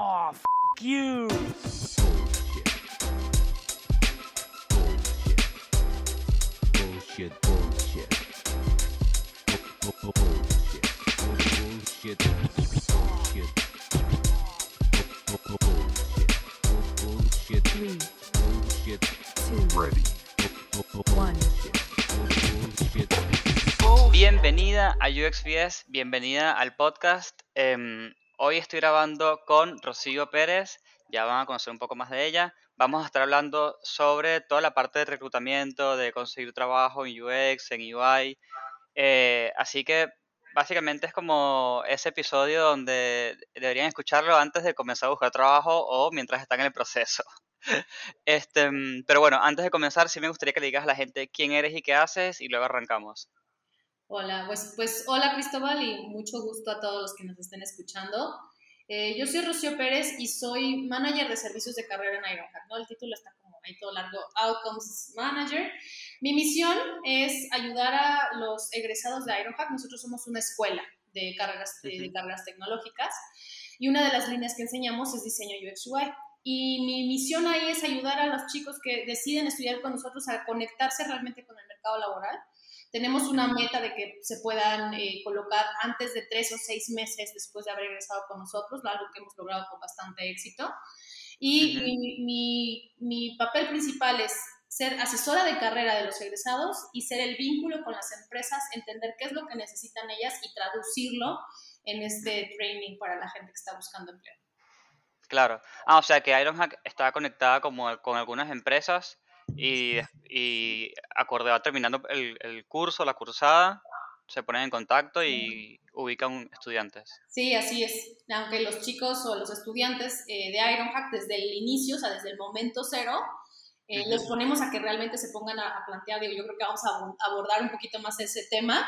Oh, f you. Bullshit. Bullshit. Bullshit. Bullshit. Bullshit. Bullshit. Three, Bullshit. two, Ready. one. Bullshit. Bienvenida a UXBS, bienvenida al podcast. Em, hoy estoy grabando con Rocío Pérez, ya van a conocer un poco más de ella. Vamos a estar hablando sobre toda la parte de reclutamiento, de conseguir trabajo en UX, en UI. Eh, así que básicamente es como ese episodio donde deberían escucharlo antes de comenzar a buscar trabajo o mientras están en el proceso. Este, mm, pero bueno, antes de comenzar, sí me gustaría que le digas a la gente quién eres y qué haces y luego arrancamos. Hola, pues, pues hola Cristóbal y mucho gusto a todos los que nos estén escuchando. Eh, yo soy Rocío Pérez y soy manager de servicios de carrera en Ironhack, ¿no? El título está como ahí todo largo, Outcomes Manager. Mi misión es ayudar a los egresados de Ironhack. Nosotros somos una escuela de carreras, de, de Ujú. carreras tecnológicas y una de las líneas que enseñamos es diseño UX UI. Y mi misión ahí es ayudar a los chicos que deciden estudiar con nosotros a conectarse realmente con el mercado laboral. Tenemos una meta de que se puedan eh, colocar antes de tres o seis meses después de haber egresado con nosotros, algo que hemos logrado con bastante éxito. Y Ujú. mi, mi- mi papel principal es ser asesora de carrera de los egresados y ser el vínculo con las empresas, entender qué es lo que necesitan ellas y traducirlo en este training para la gente que está buscando empleo. Claro. Ah, o sea que Ironhack está conectada como con algunas empresas y, y acorde va terminando el, el curso, la cursada, se ponen en contacto y ubican estudiantes. Sí, así es. Aunque los chicos o los estudiantes eh, de Ironhack desde el inicio, o sea, desde el momento cero, eh, los ponemos a que realmente se pongan a, a plantear, digo, yo creo que vamos a abo- abordar un poquito más ese tema,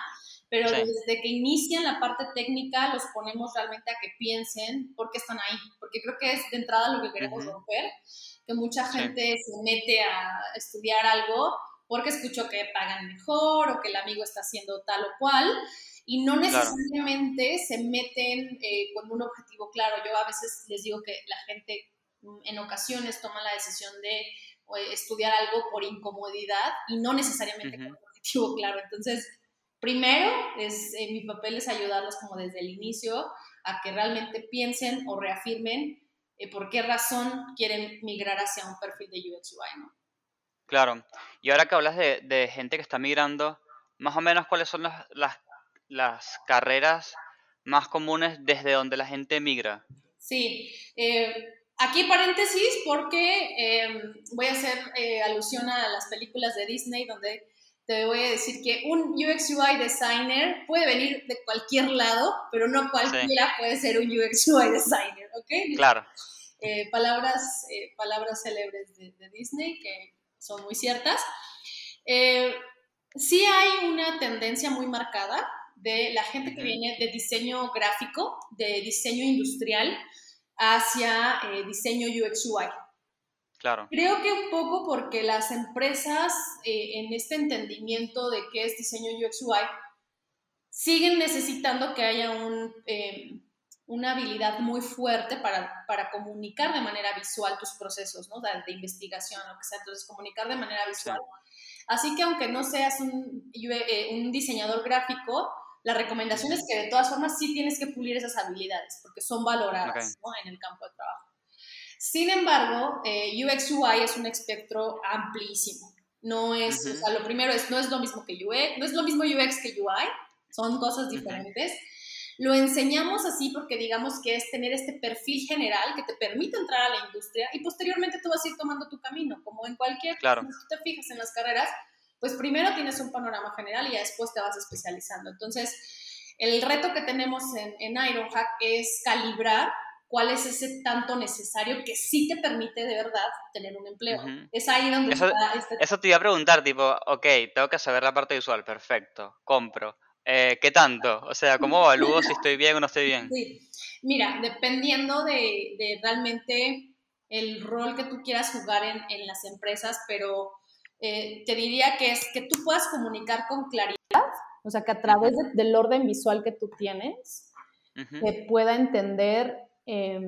pero Sí. desde que inician la parte técnica los ponemos realmente a que piensen por qué están ahí, porque creo que es de entrada lo que queremos romper, que mucha Sí. gente se mete a estudiar algo porque escuchó que pagan mejor o que el amigo está haciendo tal o cual, y no Claro. necesariamente se meten eh, con un objetivo claro. Yo a veces les digo que la gente mm, en ocasiones toma la decisión de eh, estudiar algo por incomodidad y no necesariamente con un objetivo claro. Entonces, primero, es, eh, mi papel es ayudarlos como desde el inicio a que realmente piensen o reafirmen eh, por qué razón quieren migrar hacia un perfil de UX UI, ¿no? Claro. Y ahora que hablas de, de gente que está migrando, más o menos cuáles son las, las, las carreras más comunes desde donde la gente migra. Sí, eh, aquí paréntesis porque eh, voy a hacer eh, alusión a las películas de Disney donde te voy a decir que un UX UI designer puede venir de cualquier lado, pero no cualquiera puede ser un UX UI designer, ¿ok? Claro. Eh, palabras, eh, palabras célebres de, de Disney que son muy ciertas. Eh, sí hay una tendencia muy marcada de la gente que viene de diseño gráfico, de diseño industrial, hacia diseño UX UI. Claro. Creo que un poco porque las empresas en este entendimiento de qué es diseño UX UI siguen necesitando que haya un, eh, una habilidad muy fuerte para, para comunicar de manera visual tus procesos, ¿no? De, de investigación, lo que sea. Entonces, comunicar de manera visual. Así que aunque no seas un, eh, un diseñador gráfico, la recomendación es que de todas formas sí tienes que pulir esas habilidades porque son valoradas Ok. ¿no? en el campo de trabajo. Sin embargo, eh, UX UI es un espectro amplísimo. No es, Ujú. o sea, lo primero es, no es lo mismo que UX, no es lo mismo UX que UI, son cosas diferentes. Lo enseñamos así porque digamos que es tener este perfil general que te permite entrar a la industria y posteriormente tú vas a ir tomando tu camino, como en cualquier Claro. si te fijas en las carreras, pues primero tienes un panorama general y ya después te vas especializando. Entonces, el reto que tenemos en, en Ironhack es calibrar cuál es ese tanto necesario que sí te permite de verdad tener un empleo. Ujú. Es ahí donde Eso- está este Eso te iba a preguntar, tipo, ok, tengo que saber la parte visual, perfecto, compro. Eh, ¿Qué tanto? O sea, ¿cómo evalúo si estoy bien o no estoy bien? Sí, mira, dependiendo de, de realmente el rol que tú quieras jugar en, en las empresas, pero eh, te diría que es que tú puedas comunicar con claridad, o sea, que a través de- del orden visual que tú tienes, Ujú. que pueda entender eh,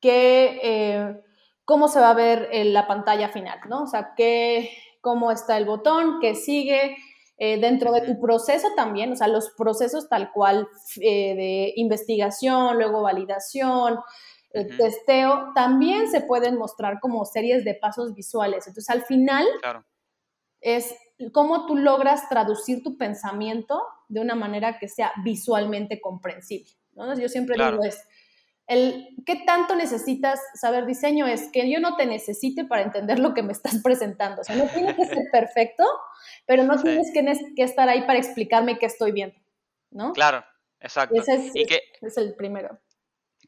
qué, eh, cómo se va a ver en la pantalla final, ¿no? O sea, qué, cómo está el botón, qué sigue, eh, dentro de tu proceso también, o sea, los procesos tal cual eh, de investigación, luego validación, eh, Ujú. testeo, también se pueden mostrar como series de pasos visuales. Entonces, al final Claro. es cómo tú logras traducir tu pensamiento de una manera que sea visualmente comprensible. ¿no? Yo siempre Claro. digo es, el, ¿qué tanto necesitas saber diseño? Es que yo no te necesite para entender lo que me estás presentando. O sea, no tiene que ser perfecto, pero no Sí. tienes que, que estar ahí para explicarme qué estoy viendo, ¿no? Claro, exacto. Ese es, Y que, es el primero.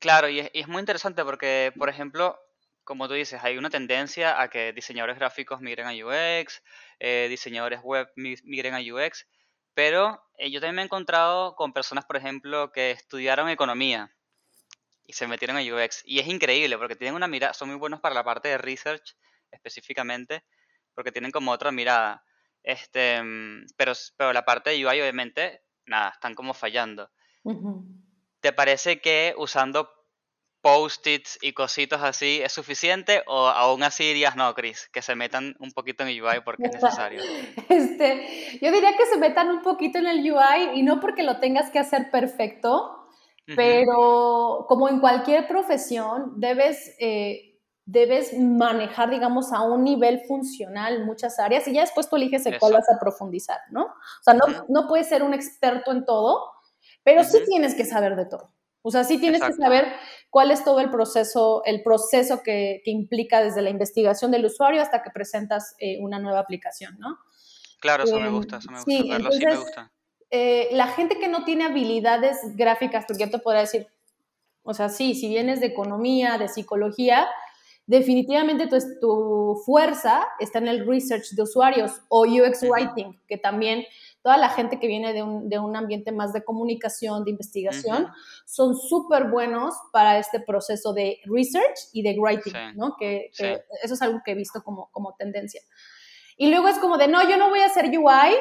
Claro, y es, y es muy interesante porque, por ejemplo, como tú dices, hay una tendencia a que diseñadores gráficos migren a UX, eh, diseñadores web mi- migren a UX, pero eh, yo también me he encontrado con personas, por ejemplo, que estudiaron economía y se metieron a UX. Y es increíble porque tienen una mirada, son muy buenos para la parte de research específicamente, porque tienen como otra mirada. Este, mm, pero, pero la parte de UI, obviamente, nada, están como fallando. ¿Te parece que usando post-its y cositas así es suficiente o aún así dirías no, Chris, que se metan un poquito en UI porque es necesario? Este, yo diría que se metan un poquito en el UI y no porque lo tengas que hacer perfecto, Pero como en cualquier profesión, debes, eh, debes manejar, digamos, a un nivel funcional muchas áreas y ya después tú eliges en cuál vas a profundizar, ¿no? O sea, no, no puedes ser un experto en todo, pero sí tienes que saber de todo. O sea, sí tienes Exacto. que saber cuál es todo el proceso, el proceso que, que implica desde la investigación del usuario hasta que presentas eh, una nueva aplicación, ¿no? Claro, eso me Em, gusta, eso me gusta. sí, Verlo sí me entonces, gusta. Eh, la gente que no tiene habilidades gráficas, porque yo te podría decir, o sea, sí, si vienes de economía, de psicología, definitivamente tu, tu fuerza está en el research de usuarios o UX writing, que también toda la gente que viene de un, de un ambiente más de comunicación, de investigación, son súper buenos para este proceso de research y de writing, Sí. ¿no? Que, que Sí. eso es algo que he visto como, como tendencia. Y luego es como de, no, yo no voy a hacer UI.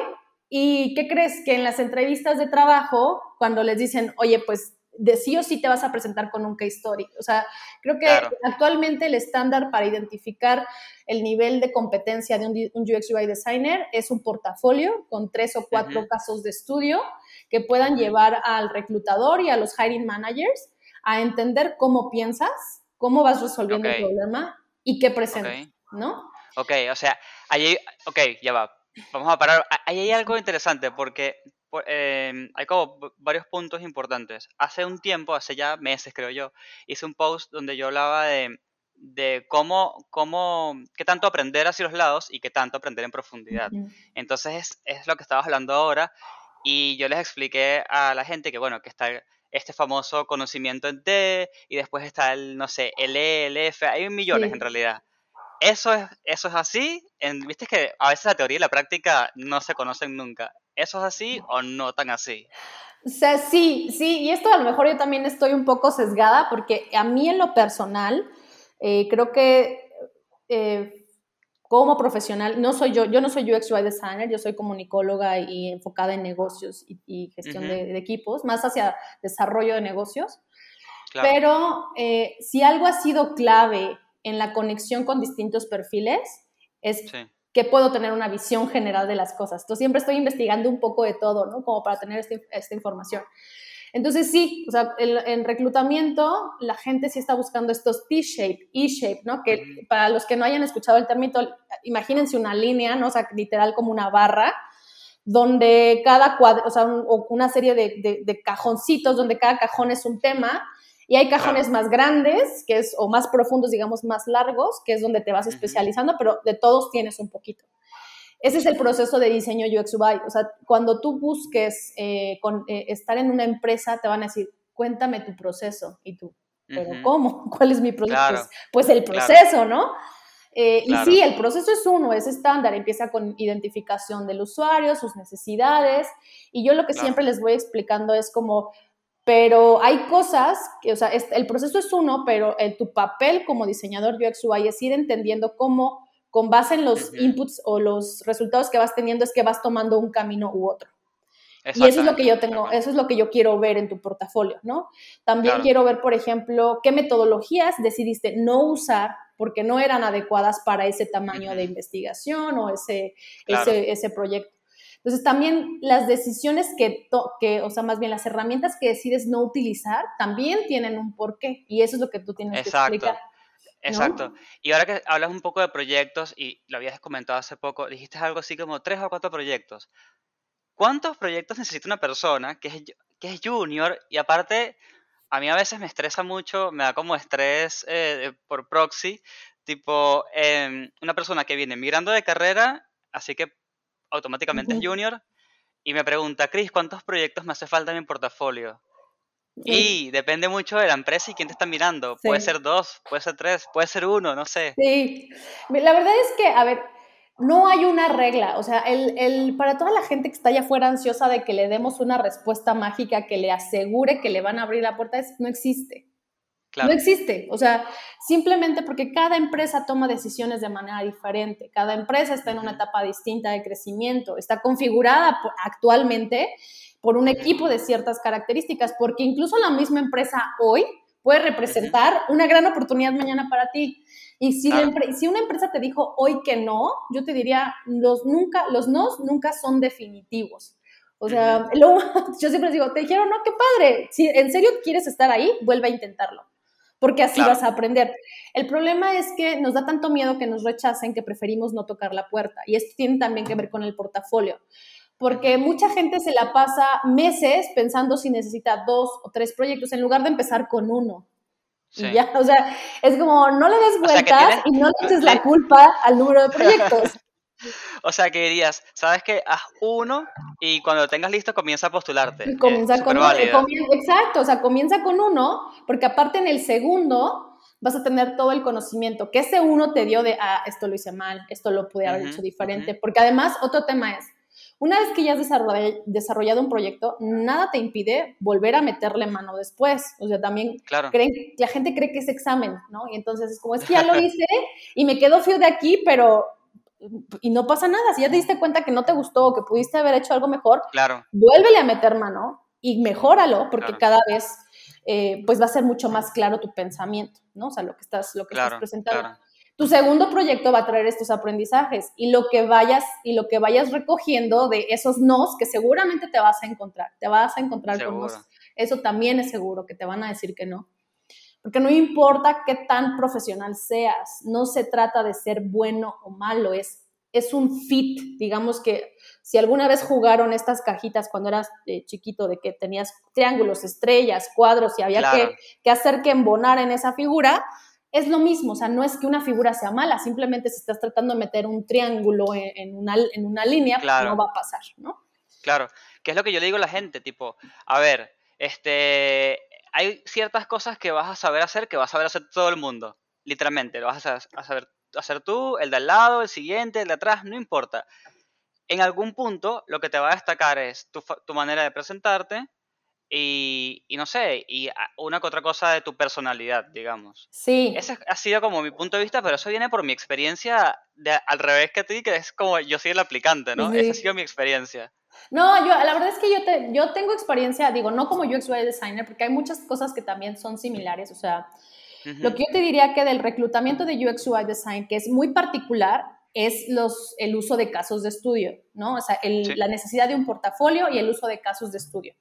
¿Y qué crees? Que en las entrevistas de trabajo, cuando les dicen, oye, pues de sí o sí te vas a presentar con un case story. O sea, creo que Claro. actualmente el estándar para identificar el nivel de competencia de un, UX UI designer es un portafolio con tres o cuatro casos de estudio que puedan llevar al reclutador y a los hiring managers a entender cómo piensas, cómo vas resolviendo el problema y qué presentas. ¿no? Ok, o sea, hay, ok, ya va. Vamos a parar. A- Ahí hay algo interesante porque em, hay como varios puntos importantes. Hace un tiempo, hace ya meses creo yo, hice un post donde yo hablaba de, de cómo, cómo, qué tanto aprender hacia los lados y qué tanto aprender en profundidad. Entonces es, es lo que estabas hablando ahora y yo les expliqué a la gente que, bueno, que está este famoso conocimiento en T y después está el, no sé, el E, el F, hay millones Sí. en realidad. Eso es, eso es así, en- viste que a veces la teoría y la práctica no se conocen nunca. ¿Eso es así o no tan así? O sea, sí, sí, y esto a lo mejor yo también estoy un poco sesgada porque a mí en lo personal, eh, creo que eh, como profesional, no soy yo, yo no soy UX UI designer, yo soy comunicóloga y enfocada en negocios y, y gestión Ujú. de, de equipos, más hacia desarrollo de negocios, Claro. pero eh, si algo ha sido clave en la conexión con distintos perfiles, es Sí. que puedo tener una visión general de las cosas. Entonces siempre estoy investigando un poco de todo, ¿no? Como para tener este- esta información. Entonces sí, o sea, en, en reclutamiento la gente sí está buscando estos T-shape, E-shape, ¿no? Que Ujú. para los que no hayan escuchado el término, imagínense una línea, ¿no? O sea, literal como una barra, donde cada cuadro, o sea, un- una serie de, de- de cajoncitos, donde cada cajón es un tema, y hay cajones más grandes, que es, o más profundos, digamos, más largos, que es donde te vas especializando, pero de todos tienes un poquito. Ese es el proceso de diseño UX UI. O sea, cuando tú busques eh, con, eh, estar en una empresa, te van a decir, cuéntame tu proceso. Y tú, ¿pero cómo? ¿Cuál es mi proceso? Claro. Pues, pues el Claro. proceso, ¿no? Eh, Claro. Y sí, el proceso es uno, es estándar, empieza con identificación del usuario, sus necesidades, y yo lo que siempre les voy explicando es como, pero hay cosas, que, o sea, es- el proceso es uno, pero tu papel como diseñador UX UI es ir entendiendo cómo, con base en los inputs o los resultados que vas teniendo, es que vas tomando un camino u otro. Y eso es lo que yo tengo, eso es lo que yo quiero ver en tu portafolio, ¿no? También Claro. quiero ver, por ejemplo, qué metodologías decidiste no usar porque no eran adecuadas para ese tamaño de investigación o ese, Claro. ese, ese proyecto. Entonces, también las decisiones que, que, o sea, más bien las herramientas que decides no utilizar, también tienen un porqué. Y eso es lo que tú tienes Exacto. que explicar. Exacto. Y ahora que hablas un poco de proyectos y lo habías comentado hace poco, dijiste algo así como tres o cuatro proyectos. ¿Cuántos proyectos necesita una persona que es, que es junior y aparte a mí a veces me estresa mucho, me da como estrés eh, por proxy, tipo em, una persona que viene migrando de carrera, así que automáticamente es junior, y me pregunta, Chris, ¿cuántos proyectos me hace falta en mi portafolio? Sí. Y depende mucho de la empresa y quién te está mirando. Puede ser dos, puede ser tres, puede ser uno, no sé. Sí, la verdad es que, a ver, no hay una regla, o sea, el, el- para toda la gente que está allá afuera ansiosa de que le demos una respuesta mágica que le asegure que le van a abrir la puerta, no existe. Claro, No existe, o sea, simplemente porque cada empresa toma decisiones de manera diferente, cada empresa está en una etapa distinta de crecimiento, está configurada actualmente por un equipo de ciertas características, porque incluso la misma empresa hoy puede representar una gran oportunidad mañana para ti. Y si, Claro. una empresa te dijo hoy que no, yo te diría, los, nunca, los nos nunca son definitivos. O sea, lo- yo siempre digo, te dijeron, no, qué padre. Si en serio quieres estar ahí, vuelve a intentarlo. Porque así Claro. vas a aprender. El problema es que nos da tanto miedo que nos rechacen que preferimos no tocar la puerta. Y esto tiene también que ver con el portafolio. Porque mucha gente se la pasa meses pensando si necesita dos o tres proyectos en lugar de empezar con uno. sí. Y ya, o sea, es como no le des O sea, que vueltas tienes- y no le eches la culpa al número de proyectos. O sea, que dirías, sabes que haz uno y cuando lo tengas listo comienza a postularte. Y comienza con uno, exacto, o sea, comienza con uno, porque aparte en el segundo vas a tener todo el conocimiento que ese uno te dio de, ah, esto lo hice mal, esto lo pude haber hecho diferente, porque además otro tema es, una vez que ya has desarroll- desarrollado un proyecto, nada te impide volver a meterle mano después, o sea, también Claro, creen, la gente cree que es examen, ¿no? Y entonces es como, es que ya lo hice y me quedo frío de aquí, pero, y no pasa nada, si ya te diste cuenta que no te gustó o que pudiste haber hecho algo mejor, claro, vuélvele a meter mano y mejóralo porque Claro. cada vez eh, pues va a ser mucho más claro tu pensamiento, ¿no? O sea, lo que estás, lo que claro, estás presentando. Tu segundo proyecto va a traer estos aprendizajes y lo que vayas y lo que vayas recogiendo de esos nos que seguramente te vas a encontrar, te vas a encontrar con nos. Eso también es seguro que te van a decir que no. Porque no importa qué tan profesional seas, no se trata de ser bueno o malo, es, es un fit. Digamos que si alguna vez jugaron estas cajitas cuando eras eh, chiquito, de que tenías triángulos, estrellas, cuadros y había Claro. que, que hacer que embonar en esa figura, es lo mismo. O sea, no es que una figura sea mala, simplemente si estás tratando de meter un triángulo en, una, en una línea, pues no va a pasar, ¿no? Claro, que es lo que yo le digo a la gente, tipo, a ver, este, hay ciertas cosas que vas a saber hacer que va a saber hacer todo el mundo, literalmente, lo vas a sa- a saber hacer tú, el de al lado, el siguiente, el de atrás, no importa. En algún punto lo que te va a destacar es tu, tu manera de presentarte y, y no sé, y una que otra cosa de tu personalidad, digamos. Sí. Ese ha sido como mi punto de vista, pero eso viene por mi experiencia de, al revés que a ti, que es como yo soy el aplicante, ¿no? Esa ha Sí. sido mi experiencia. No, yo, la verdad es que yo, te, yo tengo experiencia, digo, no como UX UI designer, porque hay muchas cosas que también son similares. O sea, Ujú. lo que yo te diría que del reclutamiento de UX UI design, que es muy particular, es los, el uso de casos de estudio, ¿no? O sea, el- Sí. la necesidad de un portafolio y el uso de casos de estudio.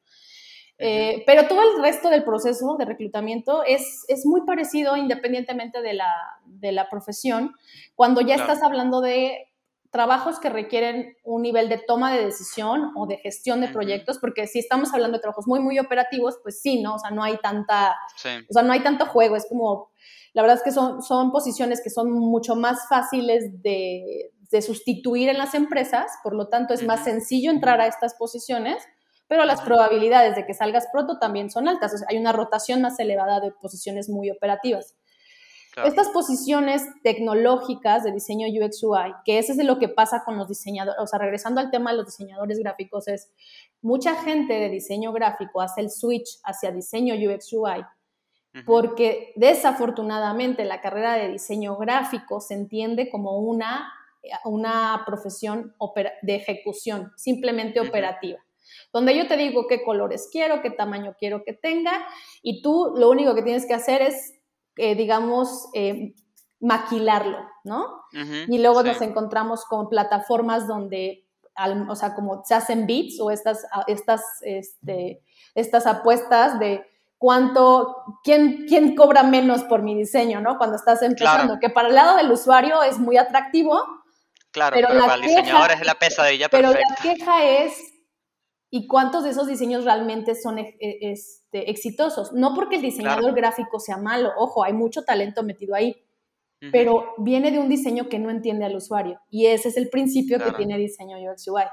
Eh, pero todo el resto del proceso de reclutamiento es, es muy parecido independientemente de la, de la profesión. Cuando ya Claro. estás hablando de trabajos que requieren un nivel de toma de decisión o de gestión de proyectos, porque si estamos hablando de trabajos muy, muy operativos, pues sí, ¿no? O sea, no hay tanta, Sí, o sea, no hay tanto juego, es como, la verdad es que son, son posiciones que son mucho más fáciles de, de sustituir en las empresas, por lo tanto es más sencillo entrar a estas posiciones, pero las probabilidades de que salgas pronto también son altas, o sea, hay una rotación más elevada de posiciones muy operativas. claro. Estas posiciones tecnológicas de diseño UX UI, que eso es de lo que pasa con los diseñadores, o sea, regresando al tema de los diseñadores gráficos, es mucha gente de diseño gráfico hace el switch hacia diseño UX UI porque desafortunadamente la carrera de diseño gráfico se entiende como una, una profesión de ejecución, simplemente operativa. Donde yo te digo qué colores quiero, qué tamaño quiero que tenga, y tú lo único que tienes que hacer es, eh, digamos, eh, maquilarlo, ¿no? Y luego sí, nos encontramos con plataformas donde, al- o sea, como se hacen bits o estas, estas, este, estas apuestas de cuánto, quién, quién cobra menos por mi diseño, ¿no? Cuando estás empezando, Claro. que para el lado del usuario es muy atractivo, Claro, pero pero, la para el diseñador es la pesadilla pero perfecta. la queja es, ¿y cuántos de esos diseños realmente son e- e- este, exitosos? No porque el diseñador gráfico sea malo, ojo, hay mucho talento metido ahí, pero viene de un diseño que no entiende al usuario. Y ese es el principio Claro. que tiene diseño UX UI,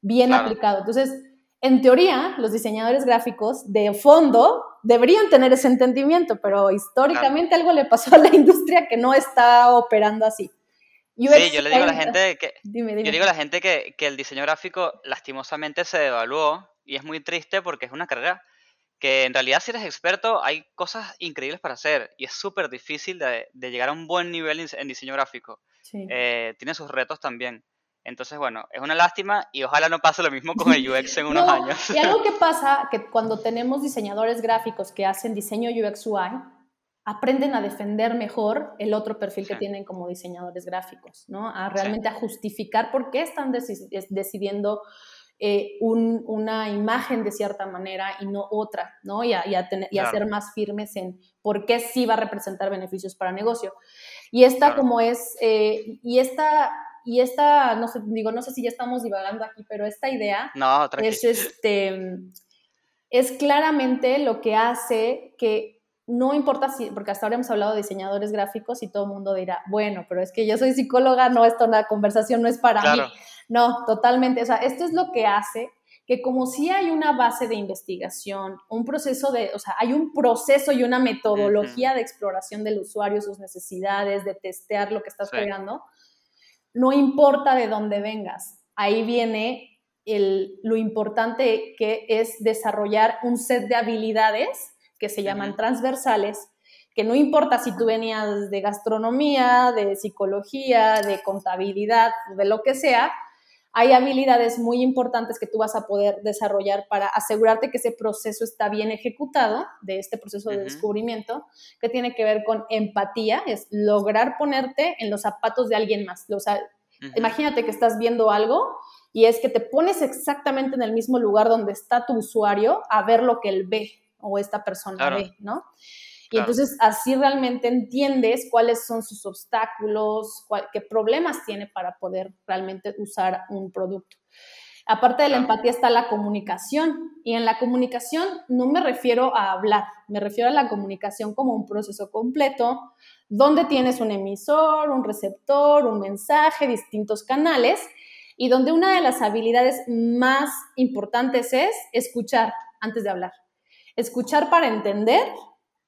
bien Claro. aplicado. Entonces, en teoría, los diseñadores gráficos de fondo deberían tener ese entendimiento, pero históricamente algo le pasó a la industria que no está operando así. UX Sí, yo le digo a la gente que, Dime, dime. Yo digo a la gente que, que el diseño gráfico lastimosamente se devaluó y es muy triste porque es una carrera que en realidad si eres experto hay cosas increíbles para hacer y es súper difícil de, de llegar a un buen nivel en en diseño gráfico. Sí. Eh, tiene sus retos también. Entonces, bueno, es una lástima y ojalá no pase lo mismo con el UX en unos No, años. Y algo que pasa, que cuando tenemos diseñadores gráficos que hacen diseño UX UI, aprenden a defender mejor el otro perfil que Sí. tienen como diseñadores gráficos, ¿no? A realmente a justificar por qué están deci- es- decidiendo eh, un- una imagen de cierta manera y no otra, ¿no? Y a, y a tener- y a ser más firmes en por qué sí va a representar beneficios para negocio. Y esta Claro. como es, eh, y esta, y esta, no sé, digo, no sé si ya estamos divagando aquí, pero esta idea No, es este es claramente lo que hace que no importa si, porque hasta ahora hemos hablado de diseñadores gráficos y todo el mundo dirá, bueno, pero es que yo soy psicóloga, no, esto, la conversación no es para mí. No, totalmente. O sea, esto es lo que hace que como si hay una base de investigación, un proceso de, o sea, hay un proceso y una metodología de exploración del usuario, sus necesidades, de testear lo que estás Sí. creando, no importa de dónde vengas. Ahí viene el, lo importante que es desarrollar un set de habilidades que se llaman transversales, que no importa si tú venías de gastronomía, de psicología, de contabilidad, de lo que sea, hay habilidades muy importantes que tú vas a poder desarrollar para asegurarte que ese proceso está bien ejecutado, de este proceso de descubrimiento, que tiene que ver con empatía, es lograr ponerte en los zapatos de alguien más. O sea, Ujú. imagínate que estás viendo algo y es que te pones exactamente en el mismo lugar donde está tu usuario a ver lo que él ve o esta persona Claro. ve, ¿no? Y Claro. entonces así realmente entiendes cuáles son sus obstáculos, cuál- qué problemas tiene para poder realmente usar un producto. Aparte de la empatía está la comunicación. Y en la comunicación no me refiero a hablar, me refiero a la comunicación como un proceso completo donde tienes un emisor, un receptor, un mensaje, distintos canales y donde una de las habilidades más importantes es escuchar antes de hablar. Escuchar para entender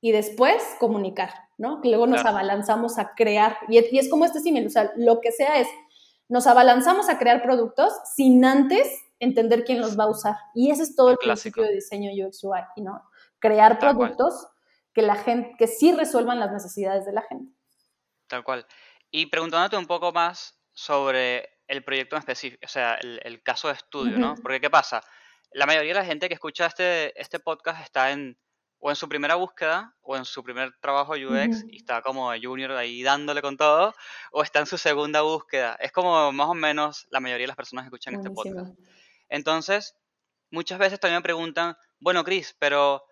y después comunicar, ¿no? Que luego nos Claro. abalanzamos a crear. Y, y es como este símil, o sea, lo que sea es, nos abalanzamos a crear productos sin antes entender quién los va a usar. Y ese es todo el principio de diseño UX UI, ¿no? Crear Tal cual. productos que la gente, que sí resuelvan las necesidades de la gente. Tal cual. Y preguntándote un poco más sobre el proyecto en específico, o sea, el, el caso de estudio, ¿no? Porque, ¿qué pasa? La mayoría de la gente que escucha este, este podcast está en o en su primera búsqueda o en su primer trabajo UX y está como junior ahí dándole con todo, o está en su segunda búsqueda. Es como más o menos la mayoría de las personas que escuchan este podcast. Entonces, muchas veces también me preguntan, bueno, Chris, pero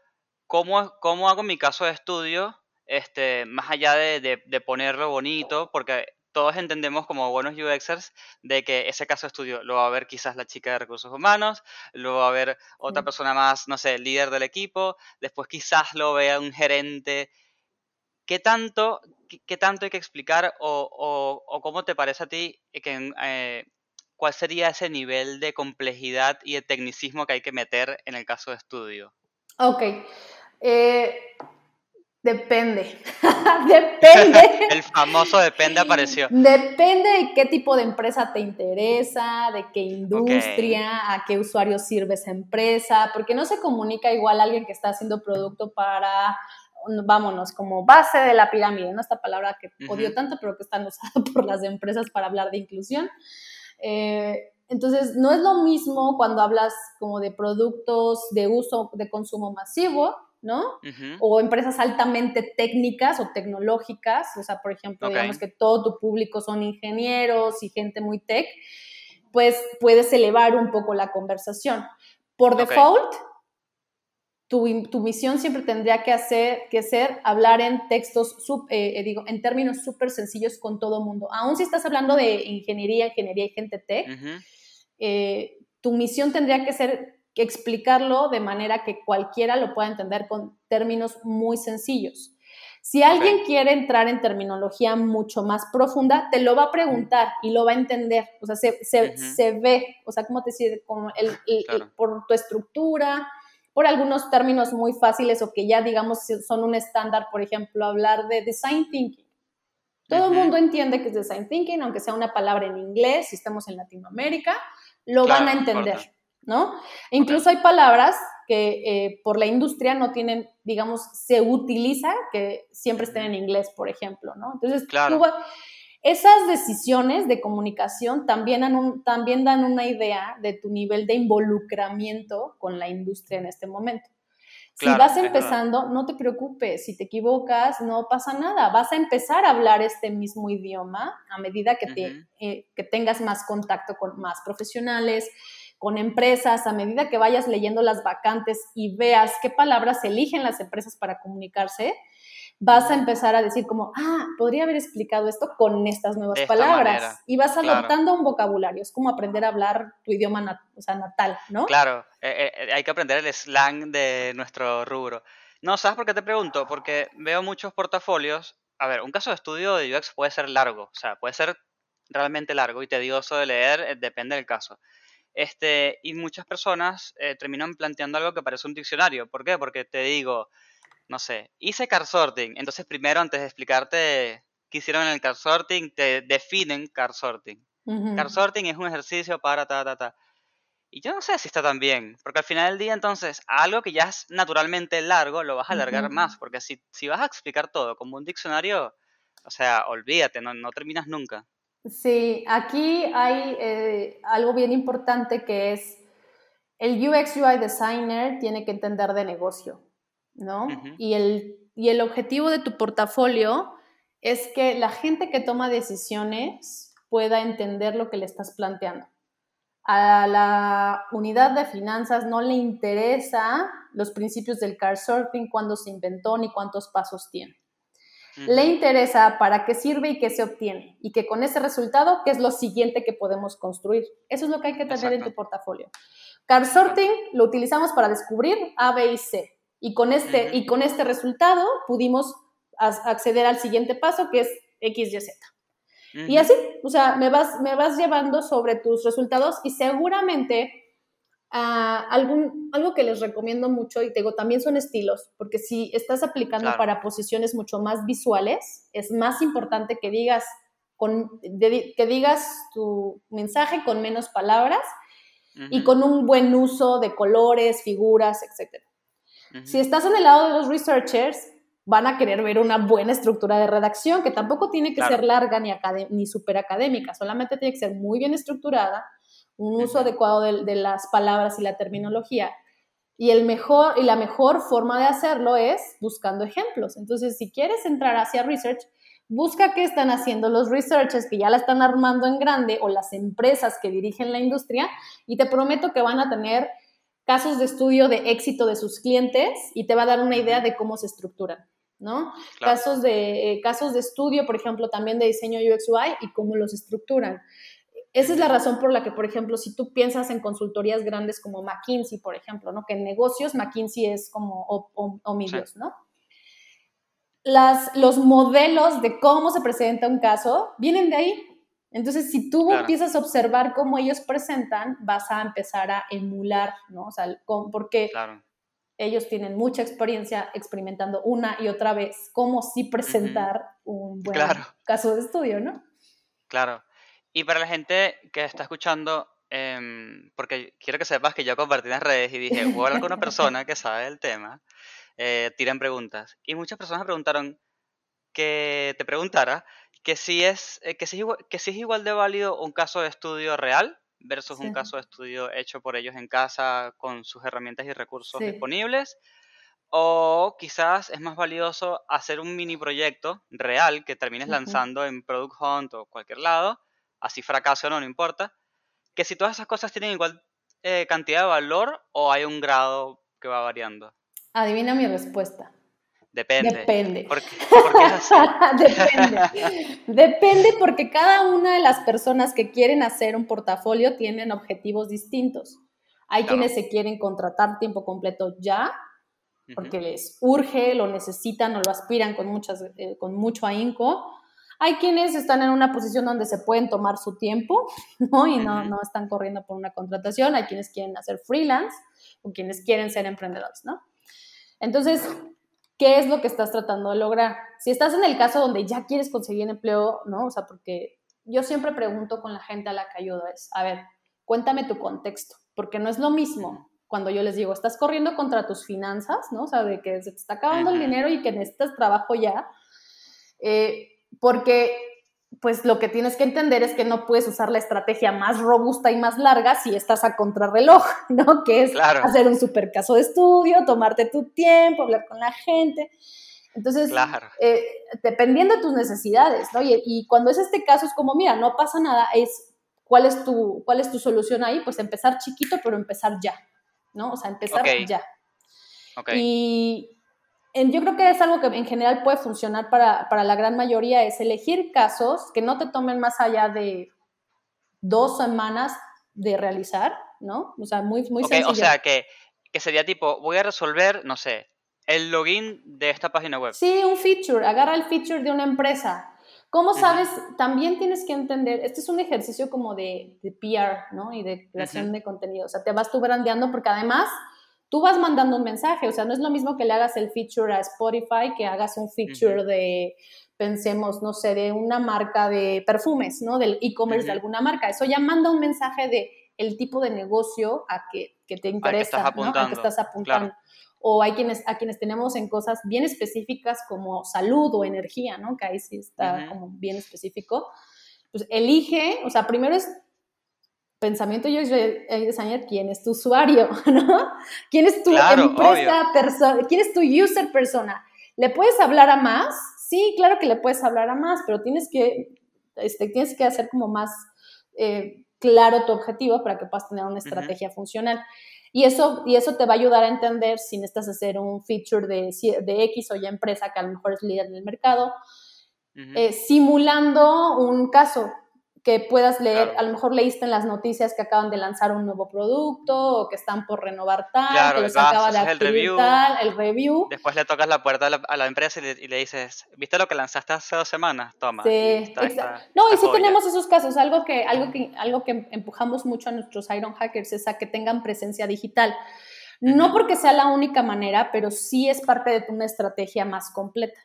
¿cómo, cómo hago mi caso de estudio? Este, más allá de, de- de ponerlo bonito, porque todos entendemos como buenos UXers de que ese caso de estudio lo va a ver quizás la chica de recursos humanos, lo va a ver otra Sí. persona más, no sé, líder del equipo, después quizás lo vea un gerente. ¿Qué tanto, qué, qué tanto hay que explicar o, o- o cómo te parece a ti que, eh, cuál sería ese nivel de complejidad y de tecnicismo que hay que meter en el caso de estudio? Ok. Eh, depende. depende. El famoso depende apareció. Depende de qué tipo de empresa te interesa, de qué industria, a qué usuario sirve esa empresa, porque no se comunica igual alguien que está haciendo producto para, vámonos, como base de la pirámide, ¿no? Esta palabra que Ujú. odio tanto, pero que está usada por las empresas para hablar de inclusión. Eh, entonces, no es lo mismo cuando hablas como de productos de uso, de consumo masivo, ¿no? O empresas altamente técnicas o tecnológicas, o sea, por ejemplo, digamos que todo tu público son ingenieros y gente muy tech, pues puedes elevar un poco la conversación. Por default, tu, tu misión siempre tendría que, hacer, que ser hablar en textos, sub- eh, eh, digo, en términos súper sencillos con todo mundo. Aún si estás hablando de ingeniería, ingeniería y gente tech, eh, tu misión tendría que ser explicarlo de manera que cualquiera lo pueda entender con términos muy sencillos. Si alguien quiere entrar en terminología mucho más profunda, te lo va a preguntar y lo va a entender. O sea, se, se- se ve, o sea, ¿cómo te decir? Como el- el- Claro. el- por tu estructura, por algunos términos muy fáciles o que ya, digamos, son un estándar, por ejemplo, hablar de design thinking. Todo el mundo entiende que es design thinking, aunque sea una palabra en inglés, si estamos en Latinoamérica, lo Claro, van a entender, importa. ¿No? Incluso hay palabras que eh, por la industria no tienen, digamos, se utiliza que siempre estén en inglés, por ejemplo, ¿no? Entonces, Claro. tú esas decisiones de comunicación también dan, un- también dan una idea de tu nivel de involucramiento con la industria en este momento. Claro, si vas empezando, no te preocupes, si te equivocas, no pasa nada, vas a empezar a hablar este mismo idioma a medida que, te, Ujú. eh, que tengas más contacto con más profesionales, con empresas, a medida que vayas leyendo las vacantes y veas qué palabras eligen las empresas para comunicarse, vas a empezar a decir como, ah, podría haber explicado esto con estas nuevas esta palabras. manera, Y vas claro. adoptando un vocabulario, es como aprender a hablar tu idioma nat- o sea, natal, ¿no? Claro, eh, eh, hay que aprender el slang de nuestro rubro. No, ¿sabes por qué te pregunto? Porque veo muchos portafolios. A ver, un caso de estudio de UX puede ser largo, o sea, puede ser realmente largo y tedioso de leer, eh, depende del caso. Este, y muchas personas eh, terminan planteando algo que parece un diccionario. ¿Por qué? Porque te digo, no sé, hice car sorting. Entonces, primero, antes de explicarte qué hicieron en el car sorting, te definen car sorting. Ujú. Car sorting es un ejercicio para ta, ta, ta. Y yo no sé si está tan bien, porque al final del día entonces algo que ya es naturalmente largo lo vas a alargar más, porque si, si vas a explicar todo como un diccionario, o sea, olvídate, no, no terminas nunca. Sí, aquí hay eh, algo bien importante que es el UX UI designer tiene que entender de negocio, ¿no? Y, el, y el objetivo de tu portafolio es que la gente que toma decisiones pueda entender lo que le estás planteando. A la unidad de finanzas no le interesa los principios del car sorting, cuándo se inventó ni cuántos pasos tiene le interesa para qué sirve y qué se obtiene. Y que con ese resultado, ¿qué es lo siguiente que podemos construir? Eso es lo que hay que tener en tu portafolio. Car sorting lo utilizamos para descubrir A, B y C. Y con este, y con este resultado pudimos acceder al siguiente paso, que es X, Y, Z. Y así, o sea, me vas, me vas llevando sobre tus resultados y seguramente ah, algún, algo que les recomiendo mucho, y te digo, también son estilos, porque si estás aplicando Claro. para posiciones mucho más visuales, es más importante que digas, con, de- que digas tu mensaje con menos palabras y con un buen uso de colores, figuras, etc. Si estás en el lado de los researchers, van a querer ver una buena estructura de redacción, que tampoco tiene que Claro. ser larga ni, ni súper académica, solamente tiene que ser muy bien estructurada, un uso adecuado de, de las palabras y la terminología. Y, el mejor, y la mejor forma de hacerlo es buscando ejemplos. Entonces, si quieres entrar hacia research, busca qué están haciendo los researchers que ya la están armando en grande o las empresas que dirigen la industria y te prometo que van a tener casos de estudio de éxito de sus clientes y te va a dar una idea de cómo se estructuran, ¿no? Claro. Casos, de, eh, casos de estudio, por ejemplo, también de diseño UX UI y cómo los estructuran. Esa es la razón por la que, por ejemplo, si tú piensas en consultorías grandes como McKinsey, por ejemplo, ¿no? Que en negocios McKinsey es como o, o- o mi Sí. Dios, ¿no? Las, los modelos de cómo se presenta un caso vienen de ahí. Entonces, si tú Claro. empiezas a observar cómo ellos presentan, vas a empezar a emular, ¿no? O sea, con- porque Claro. ellos tienen mucha experiencia experimentando una y otra vez cómo sí presentar un buen Claro. caso de estudio, ¿no? Claro. Y para la gente que está escuchando, em, porque quiero que sepas que yo compartí en las redes y dije, voy a hablar con una persona que sabe del tema, eh, tiran preguntas. Y muchas personas me preguntaron que te preguntara que si es, eh, que si es igual, que si es igual de válido un caso de estudio real versus Sí. un caso de estudio hecho por ellos en casa con sus herramientas y recursos Sí. disponibles. O quizás es más valioso hacer un mini proyecto real que termines Ujú. lanzando en Product Hunt o cualquier lado, así fracase o no, no importa. Que si todas esas cosas tienen igual eh, cantidad de valor o hay un grado que va variando. Adivina mi respuesta. Depende. Depende. ¿Por qué, por qué es así? Depende. Depende porque cada una de las personas que quieren hacer un portafolio tienen objetivos distintos. Hay Claro. quienes se quieren contratar tiempo completo ya, porque les urge, lo necesitan o lo aspiran con, muchas, eh, con mucho ahínco. Hay quienes están en una posición donde se pueden tomar su tiempo ¿no? y no, no están corriendo por una contratación. Hay quienes quieren hacer freelance o quienes quieren ser emprendedores, ¿no? Entonces, ¿qué es lo que estás tratando de lograr? Si estás en el caso donde ya quieres conseguir empleo, ¿no? O sea, porque yo siempre pregunto con la gente a la que ayudo es, a ver, cuéntame tu contexto, porque no es lo mismo cuando yo les digo, estás corriendo contra tus finanzas, ¿no? O sea, de que se te está acabando el dinero y que necesitas trabajo ya, eh, porque pues lo que tienes que entender es que no puedes usar la estrategia más robusta y más larga si estás a contrarreloj, ¿no? Que es Claro. hacer un super caso de estudio, tomarte tu tiempo, hablar con la gente. Entonces, Claro. eh, dependiendo de tus necesidades, ¿no? Y, y cuando es este caso es como, mira, no pasa nada, es cuál es tu, cuál es tu solución ahí, pues empezar chiquito, pero empezar ya, ¿no? O sea, empezar Ok. ya. Ok. Y yo creo que es algo que en general puede funcionar para, para la gran mayoría, es elegir casos que no te tomen más allá de dos semanas de realizar, ¿no? O sea, muy, muy Ok, sencillo. o sea que, que sería tipo, voy a resolver, no sé, el login de esta página web. Sí, un feature, agarra el feature de una empresa. ¿Cómo sabes? También tienes que entender, este es un ejercicio como de, de PR, ¿no? Y de creación Ujú. de contenido. O sea, te vas tú brandeando porque además tú vas mandando un mensaje. O sea, no es lo mismo que le hagas el feature a Spotify que hagas un feature de, pensemos, no sé, de una marca de perfumes, ¿no? Del e-commerce de alguna marca. Eso ya manda un mensaje de el tipo de negocio a que, que te interesa, ¿no? Al que estás apuntando o hay quienes, a quienes tenemos en cosas bien específicas como salud o energía, ¿no? Que ahí sí está como bien específico. Pues elige, o sea, primero es pensamiento UX designer, quién es tu usuario, ¿no? ¿Quién es tu Claro, empresa persona? ¿Quién es tu user persona? ¿Le puedes hablar a más? Sí, claro que le puedes hablar a más, pero tienes que, este, tienes que hacer como más eh, claro tu objetivo para que puedas tener una estrategia funcional. Y eso, y eso te va a ayudar a entender si necesitas hacer un feature de, de X o Y empresa que a lo mejor es líder en el mercado, eh, simulando un caso que puedas leer, Claro. a lo mejor leíste en las noticias que acaban de lanzar un nuevo producto o que están por renovar tal, Claro, que les vas, acaba de el review. tal, el review. Después le tocas la puerta a la, a la empresa y le, y le dices, ¿viste lo que lanzaste hace dos semanas? Toma. Sí, está No, y sí joya. tenemos esos casos. Algo que, algo, que, algo que empujamos mucho a nuestros Iron Hackers es a que tengan presencia digital. No porque sea la única manera, pero sí es parte de una estrategia más completa.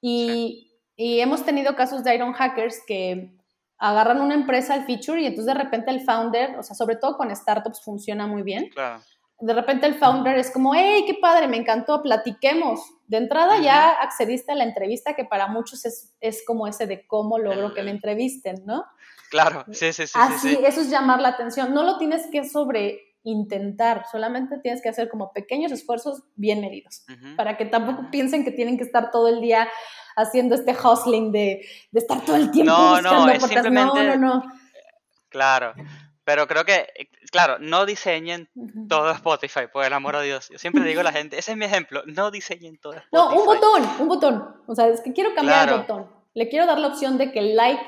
Y, y hemos tenido casos de Iron Hackers que agarran una empresa al feature y entonces de repente el founder, o sea, sobre todo con startups funciona muy bien. Claro. De repente el founder es como, hey, qué padre, me encantó, platiquemos. De entrada ya accediste a la entrevista, que para muchos es, es como ese de cómo logro El- que me entrevisten, ¿no? Claro, sí, sí, sí, Así, sí, sí. eso es llamar la atención. No lo tienes que sobre intentar, solamente tienes que hacer como pequeños esfuerzos bien medidos, Ujú. para que tampoco piensen que tienen que estar todo el día haciendo este hustling de, de estar todo el tiempo No, no, buscando es puertas. simplemente- No, no, no. Claro. Pero creo que, claro, no diseñen todo Spotify, por el amor de Dios. Yo siempre digo a la gente, ese es mi ejemplo, no diseñen todo Spotify. No, un botón, un botón. O sea, es que quiero cambiar Claro. el botón. Le quiero dar la opción de que el like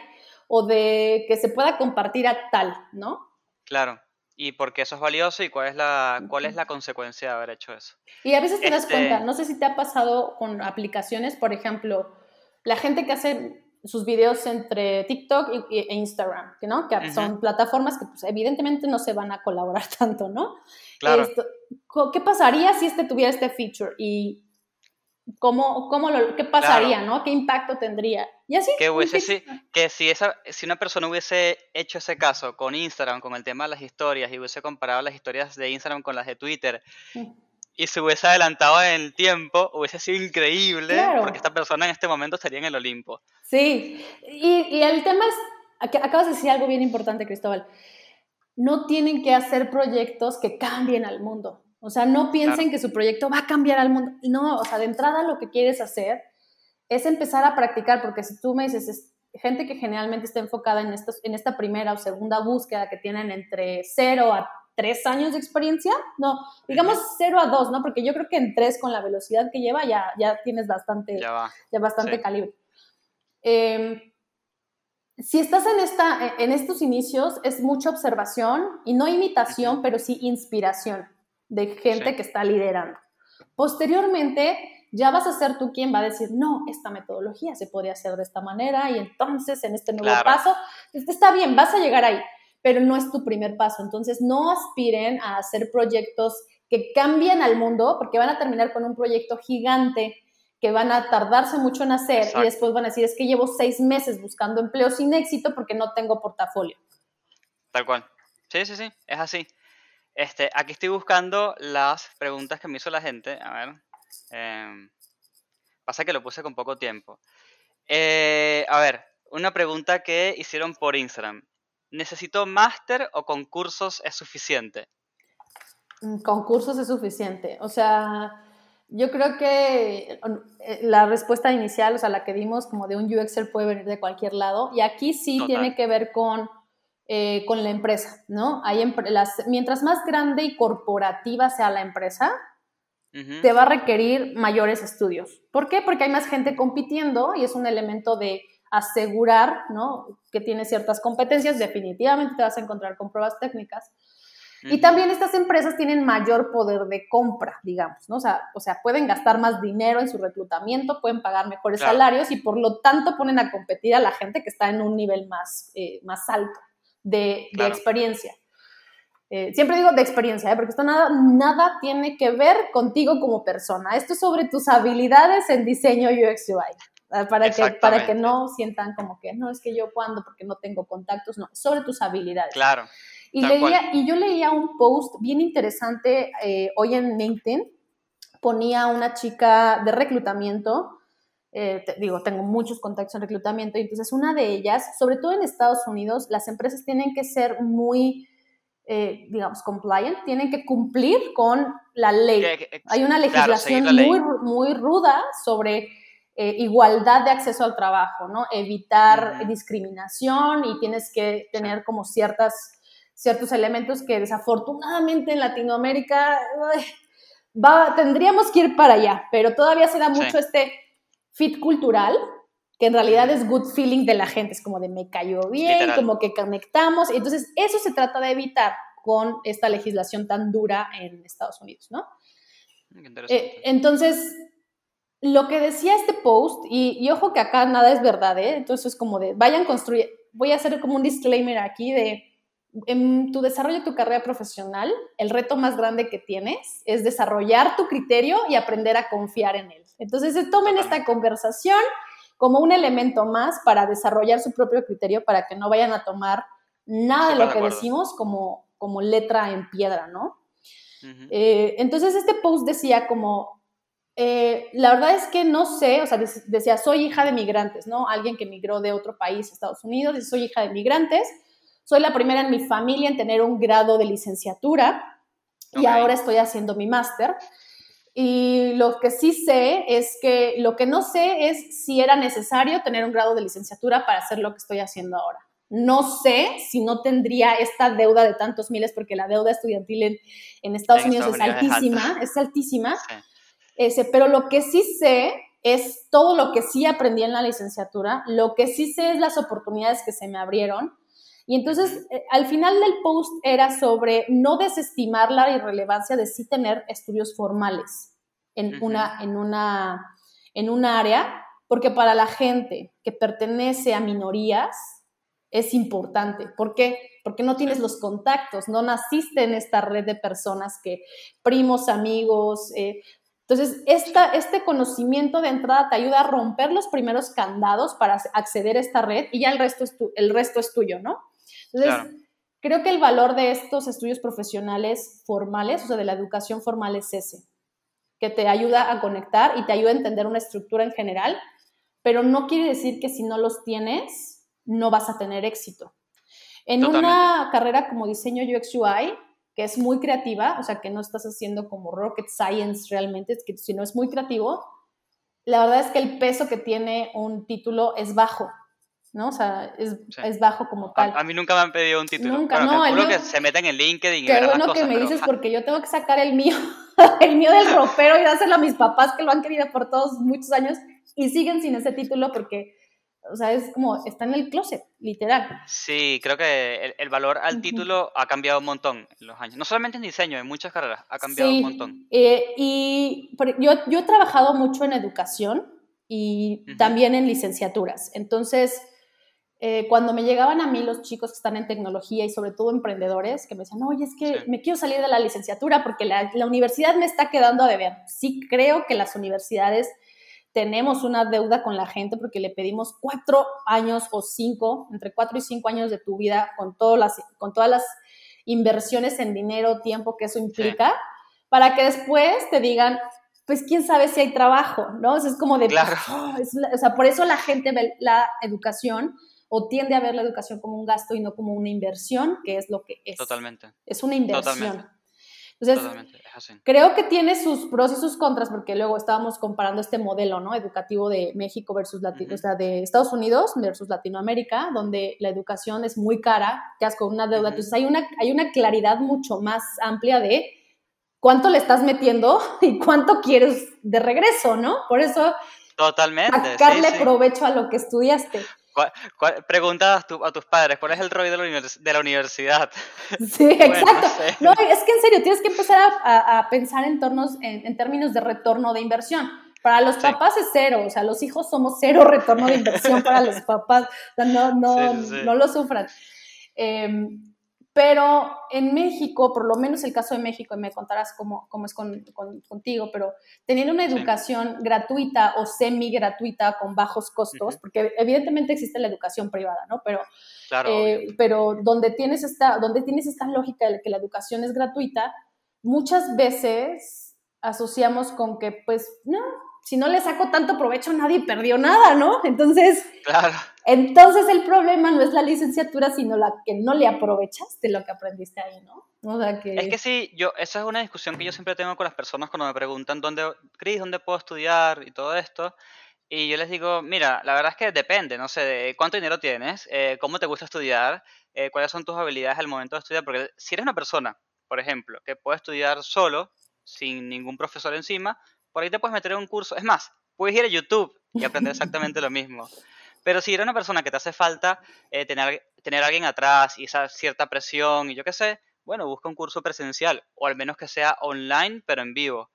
o de que se pueda compartir a tal, ¿no? Claro. ¿Y por qué eso es valioso y cuál es la, cuál es la consecuencia de haber hecho eso? Y a veces te das Este- cuenta, no sé si te ha pasado con aplicaciones, por ejemplo, la gente que hace sus videos entre TikTok e Instagram, ¿no? Que son plataformas que pues, evidentemente no se van a colaborar tanto, ¿no? Claro. Esto- ¿Qué pasaría si este tuviera este feature? Y cómo, cómo lo, qué pasaría, ¿no? ¿Qué impacto tendría? Y así. Que hubiese si- que si esa si una persona hubiese hecho ese caso con Instagram con el tema de las historias y hubiese comparado las historias de Instagram con las de Twitter y se hubiese adelantado en el tiempo hubiese sido increíble Claro. porque esta persona en este momento estaría en el Olimpo Sí, y, y el tema es, ac- acabas de decir algo bien importante, Cristóbal. no tienen que hacer proyectos que cambien al mundo. O sea, no piensen que su proyecto va a cambiar al mundo. No, o sea, de entrada lo que quieres hacer es empezar a practicar, porque si tú me dices, es gente que generalmente está enfocada en, estos, en esta primera o segunda búsqueda que tienen entre 0 a 3 años de experiencia, no, digamos 0 a 2, ¿no? Porque yo creo que en 3 con la velocidad que lleva ya, ya tienes bastante, Ya bastante Sí. calibre. Eh, si estás en, esta, en estos inicios, es mucha observación y no imitación, pero sí inspiración de gente Sí. que está liderando. Posteriormente, ya vas a ser tú quien va a decir, no, esta metodología se podría hacer de esta manera y entonces en este nuevo Claro. paso, este, está bien, vas a llegar ahí, pero no es tu primer paso. Entonces, no aspiren a hacer proyectos que cambien al mundo porque van a terminar con un proyecto gigante que van a tardarse mucho en hacer Exacto. y después van a decir, es que llevo seis meses buscando empleo sin éxito porque no tengo portafolio. Tal cual. Sí, sí, sí, es así. Este, aquí estoy buscando las preguntas que me hizo la gente. A ver. Em, pasa que lo puse con poco tiempo. Eh, a ver, una pregunta que hicieron por Instagram. ¿Necesito máster o concursos es suficiente? Mm, Concursos es suficiente. O sea, yo creo que eh, la respuesta inicial, o sea, la que dimos como de un UXer puede venir de cualquier lado. Y aquí sí Total. tiene que ver con, eh, con la empresa, ¿no? Hay las, mientras más grande y corporativa sea la empresa, Te va a requerir mayores estudios. ¿Por qué? Porque hay más gente compitiendo y es un elemento de asegurar, ¿no? Que tienes ciertas competencias, definitivamente te vas a encontrar con pruebas técnicas. Y también estas empresas tienen mayor poder de compra, digamos, ¿no? O sea, o sea, pueden gastar más dinero en su reclutamiento, pueden pagar mejores Claro. salarios y por lo tanto ponen a competir a la gente que está en un nivel más, eh, más alto de, experiencia. Eh, siempre digo de experiencia, ¿eh? porque esto nada, nada tiene que ver contigo como persona. Esto es sobre tus habilidades en diseño UX UI. ah, Para que, para que no sientan como que no es que yo cuando porque no tengo contactos, no, sobre tus habilidades. Claro. Y, leía, y yo leía un post bien interesante eh, hoy en LinkedIn. Ponía una chica de reclutamiento. eh, te- digo, tengo muchos contactos en reclutamiento. Y entonces, una de ellas, sobre todo en Estados Unidos, las empresas tienen que ser muy, eh, digamos, compliant, tienen que cumplir con la ley. Hay una legislación muy, muy ruda sobre eh, igualdad de acceso al trabajo, ¿no? Evitar discriminación y tienes que tener como ciertas, ciertos elementos que desafortunadamente en Latinoamérica va, tendríamos que ir para allá, pero todavía se da Sí. mucho este fit cultural que en realidad es good feeling de la gente, es como de me cayó bien, Literal. como que conectamos, entonces eso se trata de evitar con esta legislación tan dura en Estados Unidos, ¿no? Eh, entonces, lo que decía este post, y, y ojo que acá nada es verdad, ¿eh? Entonces es como de, vayan construir, voy a hacer como un disclaimer aquí de, en tu desarrollo de tu carrera profesional, el reto más grande que tienes es desarrollar tu criterio y aprender a confiar en él. Entonces, tomen esta conversación como un elemento más para desarrollar su propio criterio, para que no vayan a tomar nada de lo que decimos como, como letra en piedra, ¿no? Eh, entonces este post decía como, eh, la verdad es que no sé, o sea, dec- decía, soy hija de migrantes, ¿no? Alguien que migró de otro país Estados Unidos, dice, soy hija de migrantes, soy la primera en mi familia en tener un grado de licenciatura y ahora estoy haciendo mi máster. Y lo que sí sé es que lo que no sé es si era necesario tener un grado de licenciatura para hacer lo que estoy haciendo ahora. No sé si no tendría esta deuda de tantos miles, porque la deuda estudiantil en, en Estados En Unidos es altísima, alta. es altísima. Sí. Ese, pero lo que sí sé es todo lo que sí aprendí en la licenciatura, lo que sí sé es las oportunidades que se me abrieron. Y entonces, eh, al final del post era sobre no desestimar la irrelevancia de sí tener estudios formales en, una, en, una, en un área, porque para la gente que pertenece a minorías es importante. ¿Por qué? Porque no tienes los contactos, no naciste en esta red de personas que, primos, amigos, eh, entonces, esta, este conocimiento de entrada te ayuda a romper los primeros candados para acceder a esta red y ya el resto es, tu, el resto es tuyo, ¿no? Entonces, Claro. creo que el valor de estos estudios profesionales formales, o sea, de la educación formal es ese, que te ayuda a conectar y te ayuda a entender una estructura en general, pero no quiere decir que si no los tienes, no vas a tener éxito. En Totalmente. una carrera como diseño UX UI, que es muy creativa, o sea, que no estás haciendo como rocket science realmente, sino es muy creativo, la verdad es que el peso que tiene un título es bajo, ¿no? O sea, es, Sí. es bajo como tal. A, a mí nunca me han pedido un título. Nunca, bueno, no, calculo que se meten en LinkedIn y Qué bueno las que cosas, me pero- dices porque yo tengo que sacar el mío, el mío del ropero y dárselo a mis papás que lo han querido por todos muchos años y siguen sin ese título porque, o sea, es como, está en el closet, literal. Sí, creo que el, el valor al título ha cambiado un montón en los años. No solamente en diseño, en muchas carreras ha cambiado Sí, un montón. eh, y yo, yo he trabajado mucho en educación y también en licenciaturas. Entonces, eh, cuando me llegaban a mí los chicos que están en tecnología y sobre todo emprendedores, que me decían, oye, es que Sí. me quiero salir de la licenciatura porque la, la universidad me está quedando a deber. Sí creo que las universidades tenemos una deuda con la gente porque le pedimos cuatro años o cinco, entre cuatro y cinco años de tu vida con, todas las, con todas las inversiones en dinero, tiempo que eso implica, para que después te digan, pues quién sabe si hay trabajo, ¿no? O sea, es como de, Claro. "Oh", es o sea, por eso la gente ve la educación o tiende a ver la educación como un gasto y no como una inversión, que es lo que es. Totalmente, Es una inversión. Totalmente. Entonces, totalmente. Es así. Creo que tiene sus pros y sus contras, porque luego estábamos comparando este modelo ¿no? educativo de México versus Latino, Ujú. o sea, de Estados Unidos versus Latinoamérica, donde la educación es muy cara, quedas con una deuda. Ujú. Entonces hay una, hay una claridad mucho más amplia de cuánto le estás metiendo y cuánto quieres de regreso, ¿no? Por eso Totalmente. sí, sacarle sí. provecho a lo que estudiaste. ¿Cuál- cuál- pregunta a, tu- a tus padres, ¿cuál es el ROI de la, univers- de la universidad? Sí, Bueno, exacto. no es que en serio, tienes que empezar a, a- a pensar en, tornos, en, en términos de retorno de inversión. Para los Sí. papás es cero, o sea, los hijos somos cero retorno de inversión para los papás, o sea, no, no, Sí, no lo sufran. Em, pero en México, por lo menos el caso de México, y me contarás cómo, cómo es con- con- contigo, pero teniendo una Sí. educación gratuita o semi gratuita con bajos costos, porque evidentemente existe la educación privada, ¿no? Pero Claro, eh, pero donde tienes, esta, donde tienes esta lógica de que la educación es gratuita, muchas veces asociamos con que, pues, no, si no le saco tanto provecho, nadie perdió nada, ¿no? Entonces, Claro, entonces el problema no es la licenciatura, sino la que no le aprovechaste lo que aprendiste ahí, ¿no? O sea que... es que sí, yo, esa es una discusión que yo siempre tengo con las personas cuando me preguntan dónde, Cris, ¿dónde puedo estudiar? y todo esto. Y yo les digo, mira, la verdad es que depende, no sé, de cuánto dinero tienes, eh, cómo te gusta estudiar, eh, cuáles son tus habilidades al momento de estudiar, porque si eres una persona, por ejemplo, que puede estudiar solo, sin ningún profesor encima, por ahí te puedes meter en un curso. Es más, puedes ir a YouTube y aprender exactamente lo mismo. Pero si eres una persona que te hace falta eh, tener, tener a alguien atrás y esa cierta presión y yo qué sé, bueno, busca un curso presencial o al menos que sea online pero en vivo.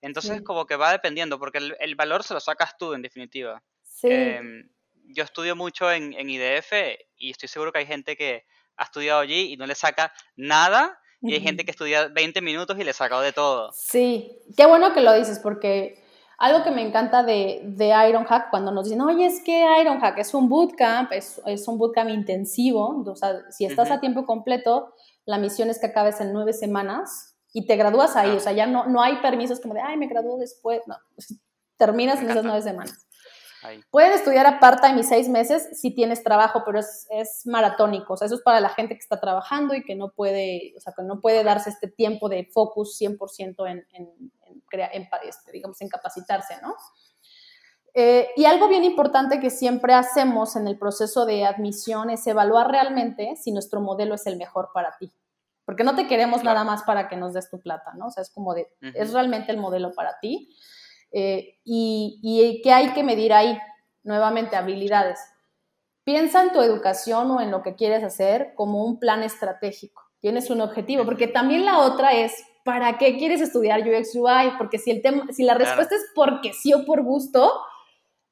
Entonces Sí. como que va dependiendo porque el, el valor se lo sacas tú en definitiva. sí. Em, yo estudio mucho en, en IDF y estoy seguro que hay gente que ha estudiado allí y no le saca nada y hay gente que estudia 20 minutos y le saca de todo. Sí, qué bueno que lo dices, porque algo que me encanta de, de Ironhack, cuando nos dicen, oye, es que Ironhack es un bootcamp, es, es un bootcamp intensivo, o sea, si estás Ujú. a tiempo completo, la misión es que acabes en nueve semanas y te gradúas ahí, Ah. o sea, ya no, no hay permisos como de, ay, me gradúo después, no, terminas en esas nueve semanas. Ahí. Pueden estudiar a part-time y seis meses si tienes trabajo, pero es, es maratónico. O sea, eso es para la gente que está trabajando y que no puede, o sea, que no puede darse este tiempo de focus 100% en, en, en, crea- en este, digamos, en capacitarse, ¿no? Eh, y algo bien importante que siempre hacemos en el proceso de admisión es evaluar realmente si nuestro modelo es el mejor para ti. Porque no te queremos Claro. nada más para que nos des tu plata, ¿no? O sea, es como de. ¿es realmente el modelo para ti? Eh, y, y qué hay que medir ahí? Nuevamente, habilidades. Piensa en tu educación o en lo que quieres hacer como un plan estratégico. Tienes un objetivo, porque también la otra es, ¿para qué quieres estudiar UX UI? Porque si, el tema, si la Claro. respuesta es porque sí o por gusto,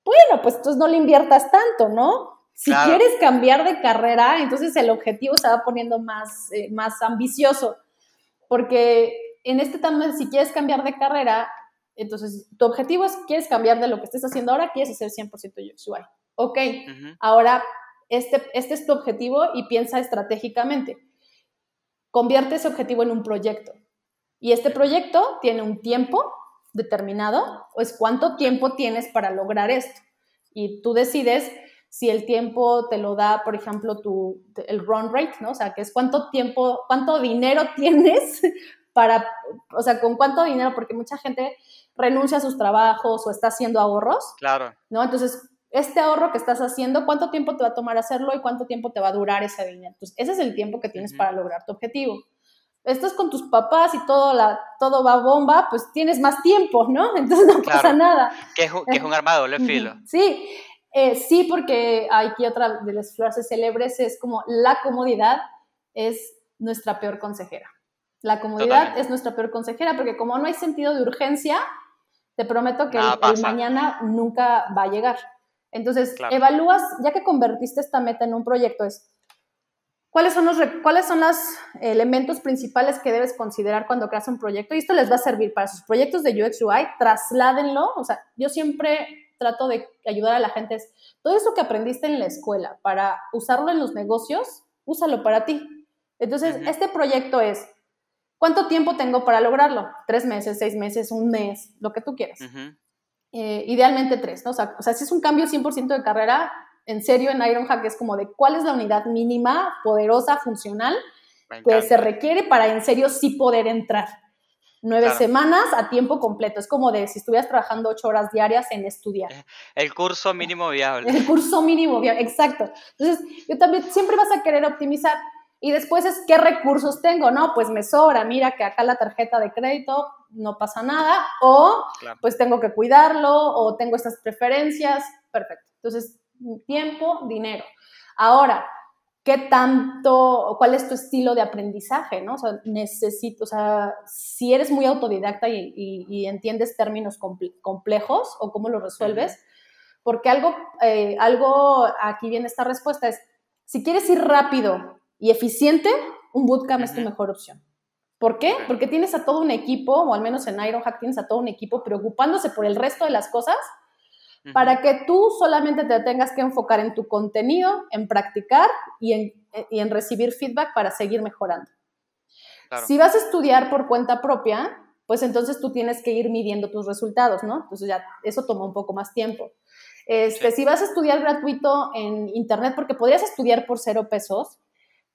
bueno, pues entonces no le inviertas tanto, ¿no? Si Claro. quieres cambiar de carrera, entonces el objetivo se va poniendo más, eh, más ambicioso. Porque en este tema, si quieres cambiar de carrera, entonces tu objetivo es, quieres cambiar de lo que estés haciendo ahora, quieres hacer 100% UX UI. Ok, ahora este, este es tu objetivo y piensa estratégicamente. Convierte ese objetivo en un proyecto. Y este proyecto tiene un tiempo determinado, o es cuánto tiempo tienes para lograr esto. Y tú decides si el tiempo te lo da, por ejemplo, tu, el run rate, ¿no? O sea, que es cuánto tiempo, cuánto dinero tienes para, o sea, con cuánto dinero, porque mucha gente renuncia a sus trabajos o está haciendo ahorros, Claro. ¿no? Entonces, este ahorro que estás haciendo, ¿cuánto tiempo te va a tomar hacerlo y cuánto tiempo te va a durar ese dinero? Entonces, ese es el tiempo que tienes para lograr tu objetivo. Estás con tus papás y todo, la, todo va bomba, pues tienes más tiempo, ¿no? Entonces no pasa Claro. nada. Que es, un- que es un arma de doble filo. Sí, eh, sí, porque aquí otra de las frases célebres es como la comodidad es nuestra peor consejera. La comodidad Totalmente. es nuestra peor consejera porque como no hay sentido de urgencia, te prometo que el, pasa. mañana nunca va a llegar. Entonces, Claro. evalúas, ya que convertiste esta meta en un proyecto, es cuáles son los cuáles son los elementos principales que debes considerar cuando creas un proyecto y esto les va a servir para sus proyectos de UX UI, trasládenlo, o sea, yo siempre trato de ayudar a la gente es todo eso que aprendiste en la escuela para usarlo en los negocios, úsalo para ti. Entonces, este proyecto es ¿Cuánto tiempo tengo para lograrlo? Tres meses, seis meses, un mes, lo que tú quieras. Eh, idealmente tres, ¿no? O sea, o sea, si es un cambio 100% de carrera, en serio en Ironhack es como de cuál es la unidad mínima, poderosa, funcional, que se requiere para en serio sí poder entrar. Nueve Claro. semanas a tiempo completo. Es como de si estuvieras trabajando ocho horas diarias en estudiar. El curso mínimo viable. El curso mínimo, bien, exacto. Entonces, yo también siempre vas a querer optimizar. Y después es qué recursos tengo, ¿no? Pues me sobra, mira que acá la tarjeta de crédito no pasa nada, o Claro. pues tengo que cuidarlo, o tengo estas preferencias, perfecto. Entonces, tiempo, dinero. Ahora, ¿qué tanto, cuál es tu estilo de aprendizaje, ¿no? O sea, necesito, o sea, si eres muy autodidacta y, y- y entiendes términos comple- complejos o cómo los resuelves, porque algo, eh, algo, aquí viene esta respuesta, es, si quieres ir rápido y eficiente, un bootcamp es tu mejor opción. ¿Por qué? Porque tienes a todo un equipo, o al menos en Ironhack tienes a todo un equipo preocupándose por el resto de las cosas Para que tú solamente te tengas que enfocar en tu contenido, en practicar y en, y en recibir feedback para seguir mejorando. Claro. Si vas a estudiar por cuenta propia, pues entonces tú tienes que ir midiendo tus resultados, ¿no? Entonces ya eso toma un poco más tiempo. Este, Sí. Si vas a estudiar gratuito en internet, porque podrías estudiar por cero pesos,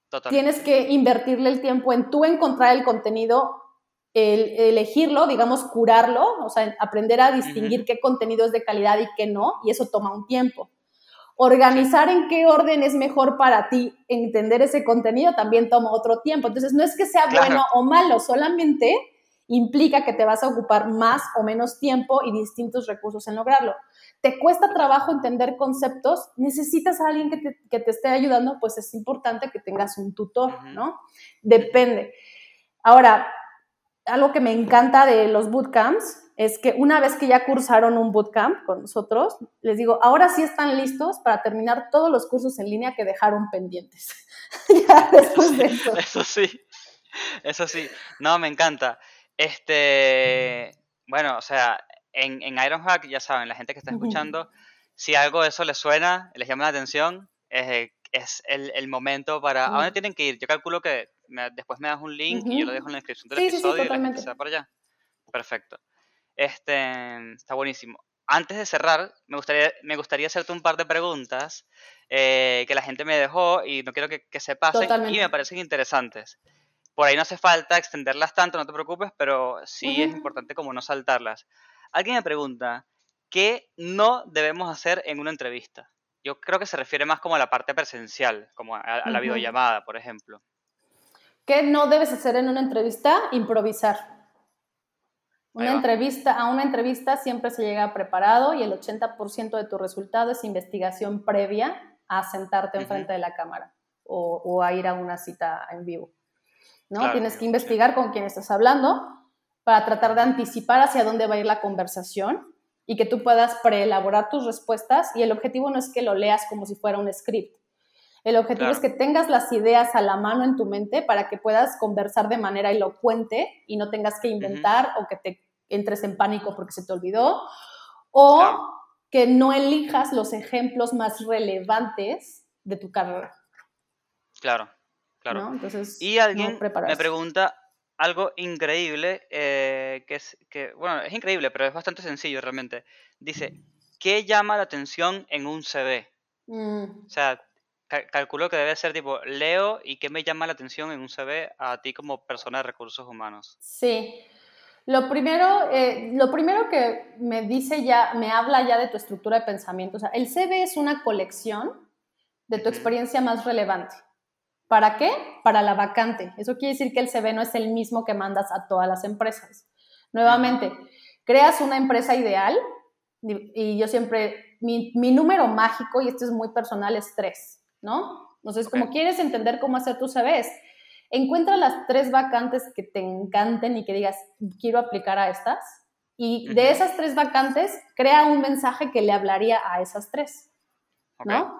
Totalmente. tienes que invertirle el tiempo en tú encontrar el contenido, el, elegirlo, digamos, curarlo, o sea, aprender a distinguir qué contenido es de calidad y qué no, y eso toma un tiempo. Organizar en qué orden es mejor para ti entender ese contenido también toma otro tiempo. Entonces, no es que sea Claro. bueno o malo, solamente implica que te vas a ocupar más o menos tiempo y distintos recursos en lograrlo. ¿Te cuesta trabajo entender conceptos? ¿Necesitas a alguien que te, que te esté ayudando? Pues es importante que tengas un tutor. ¿no? Depende. Ahora, algo que me encanta de los bootcamps es que una vez que ya cursaron un bootcamp con nosotros, les digo, ahora sí están listos para terminar todos los cursos en línea que dejaron pendientes. ya después de eso. Eso sí, eso sí. No, me encanta. Este, bueno, o sea, en, en Ironhack, ya saben, la gente que está escuchando, si algo de eso les suena, les llama la atención, eh, es el, el momento para... ¿A dónde tienen que ir? Yo calculo que me- después me das un link y yo lo dejo en la descripción del Sí, sí, sí, episodio y la gente se va para allá. Perfecto. Este, está buenísimo. Antes de cerrar, me gustaría, me gustaría hacerte un par de preguntas eh, que la gente me dejó y no quiero que, que se pasen y me parecen interesantes. Por ahí no hace falta extenderlas tanto, no te preocupes, pero sí es importante como no saltarlas. Alguien me pregunta, ¿qué no debemos hacer en una entrevista? Yo creo que se refiere más como a la parte presencial, como a, a la Ujú. videollamada, por ejemplo. ¿Qué no debes hacer en una entrevista? Improvisar. Una entrevista, a una entrevista siempre se llega preparado y el 80% de tu resultado es investigación previa a sentarte enfrente de la cámara o, o a ir a una cita en vivo. ¿no? Claro, Tienes que sí. investigar con quién estás hablando para tratar de anticipar hacia dónde va a ir la conversación y que tú puedas preelaborar tus respuestas y el objetivo no es que lo leas como si fuera un script. El objetivo Claro. es que tengas las ideas a la mano en tu mente para que puedas conversar de manera elocuente y no tengas que inventar o que te entres en pánico porque se te olvidó o Claro. que no elijas los ejemplos más relevantes de tu carrera. Claro, claro. ¿no? Entonces, Y no alguien me pregunta algo increíble, eh, que es que, bueno, es increíble, pero es bastante sencillo realmente. Dice, ¿qué llama la atención en un CV? Mm, O sea, ca- calculo que debe ser tipo, leo y qué me llama la atención en un CV a ti como persona de recursos humanos. Sí. Lo primero, eh, lo primero que me dice ya, me habla ya de tu estructura de pensamiento. O sea, el CV es una colección de tu experiencia más relevante. ¿Para qué? Para la vacante. Eso quiere decir que el CV no es el mismo que mandas a todas las empresas. Nuevamente, creas una empresa ideal y y yo siempre, mi, mi número mágico, y esto es muy personal, es tres, ¿no? Entonces, como quieres entender cómo hacer tus CVs, encuentra las tres vacantes que te encanten y que digas, quiero aplicar a estas. Y de esas tres vacantes, crea un mensaje que le hablaría a esas tres. ¿no?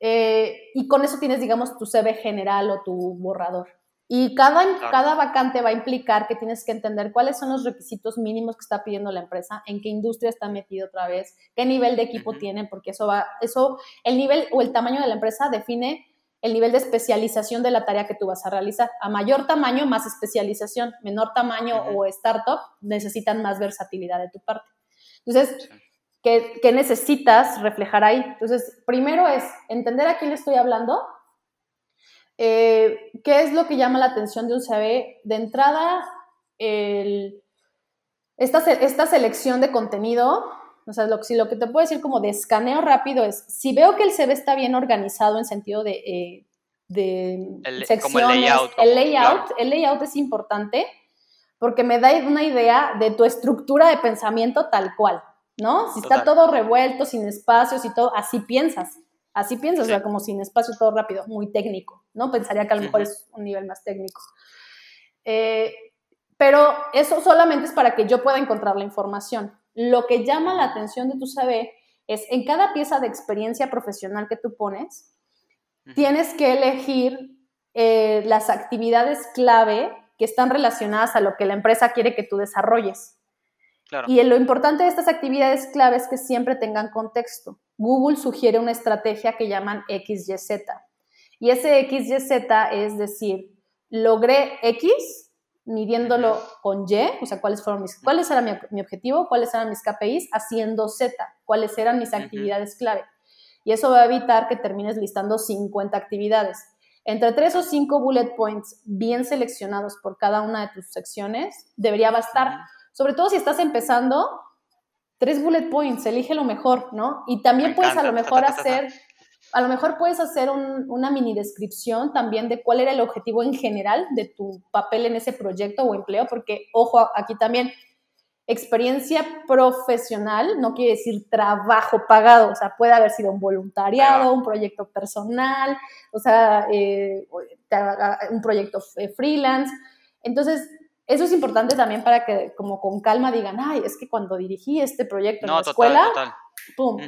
Eh, y con eso tienes, digamos, tu CV general o tu borrador. Y cada, Claro. cada vacante va a implicar que tienes que entender cuáles son los requisitos mínimos que está pidiendo la empresa, en qué industria está metido otra vez, qué nivel de equipo Ujú. tienen, porque eso va, eso, el nivel o el tamaño de la empresa define el nivel de especialización de la tarea que tú vas a realizar. A mayor tamaño, más especialización. Menor tamaño o startup necesitan más versatilidad de tu parte. Entonces, Sí. ¿Qué, qué necesitas reflejar ahí? Entonces, primero es entender a quién le estoy hablando, eh, qué es lo que llama la atención de un CV. De entrada, el- esta, esta selección de contenido, o sea, lo, si lo que te puedo decir como de escaneo rápido es, si veo que el CV está bien organizado en sentido de, eh, de El- como secciones, el layout, el layout, claro. el layout es importante porque me da una idea de tu estructura de pensamiento tal cual, ¿no? Si está todo revuelto, sin espacios y todo, así piensas, así piensas, Sí. o sea, como sin espacio, todo rápido, muy técnico, ¿no? Pensaría que a lo mejor es un nivel más técnico. Eh, pero eso solamente es para que yo pueda encontrar la información. Lo que llama la atención de tu CV es en cada pieza de experiencia profesional que tú pones, tienes que elegir eh, las actividades clave que están relacionadas a lo que la empresa quiere que tú desarrolles. Claro. Y lo importante de estas actividades clave es que siempre tengan contexto. Google sugiere una estrategia que llaman XYZ. Y ese XYZ es decir, logré X midiéndolo con Y, o sea, cuáles fueron mis, cuáles era mi, mi objetivo, cuáles eran mis KPIs, haciendo Z, cuáles eran mis actividades clave. Y eso va a evitar que termines listando 50 actividades. Entre tres o cinco bullet points bien seleccionados por cada una de tus secciones debería bastar. Sobre todo si estás empezando, tres bullet points, elige lo mejor, ¿no? Y también Me puedes a lo mejor ta, ta, ta, ta. hacer, a lo mejor puedes hacer un- una mini descripción también de cuál era el objetivo en general de tu papel en ese proyecto o empleo, porque, ojo, aquí también, experiencia profesional no quiere decir trabajo pagado, o sea, puede haber sido un voluntariado, un proyecto personal, o sea, eh, un proyecto eh, freelance. Entonces, eso es importante también para que como con calma digan, ay, es que cuando dirigí este proyecto en la total, escuela, total. pum.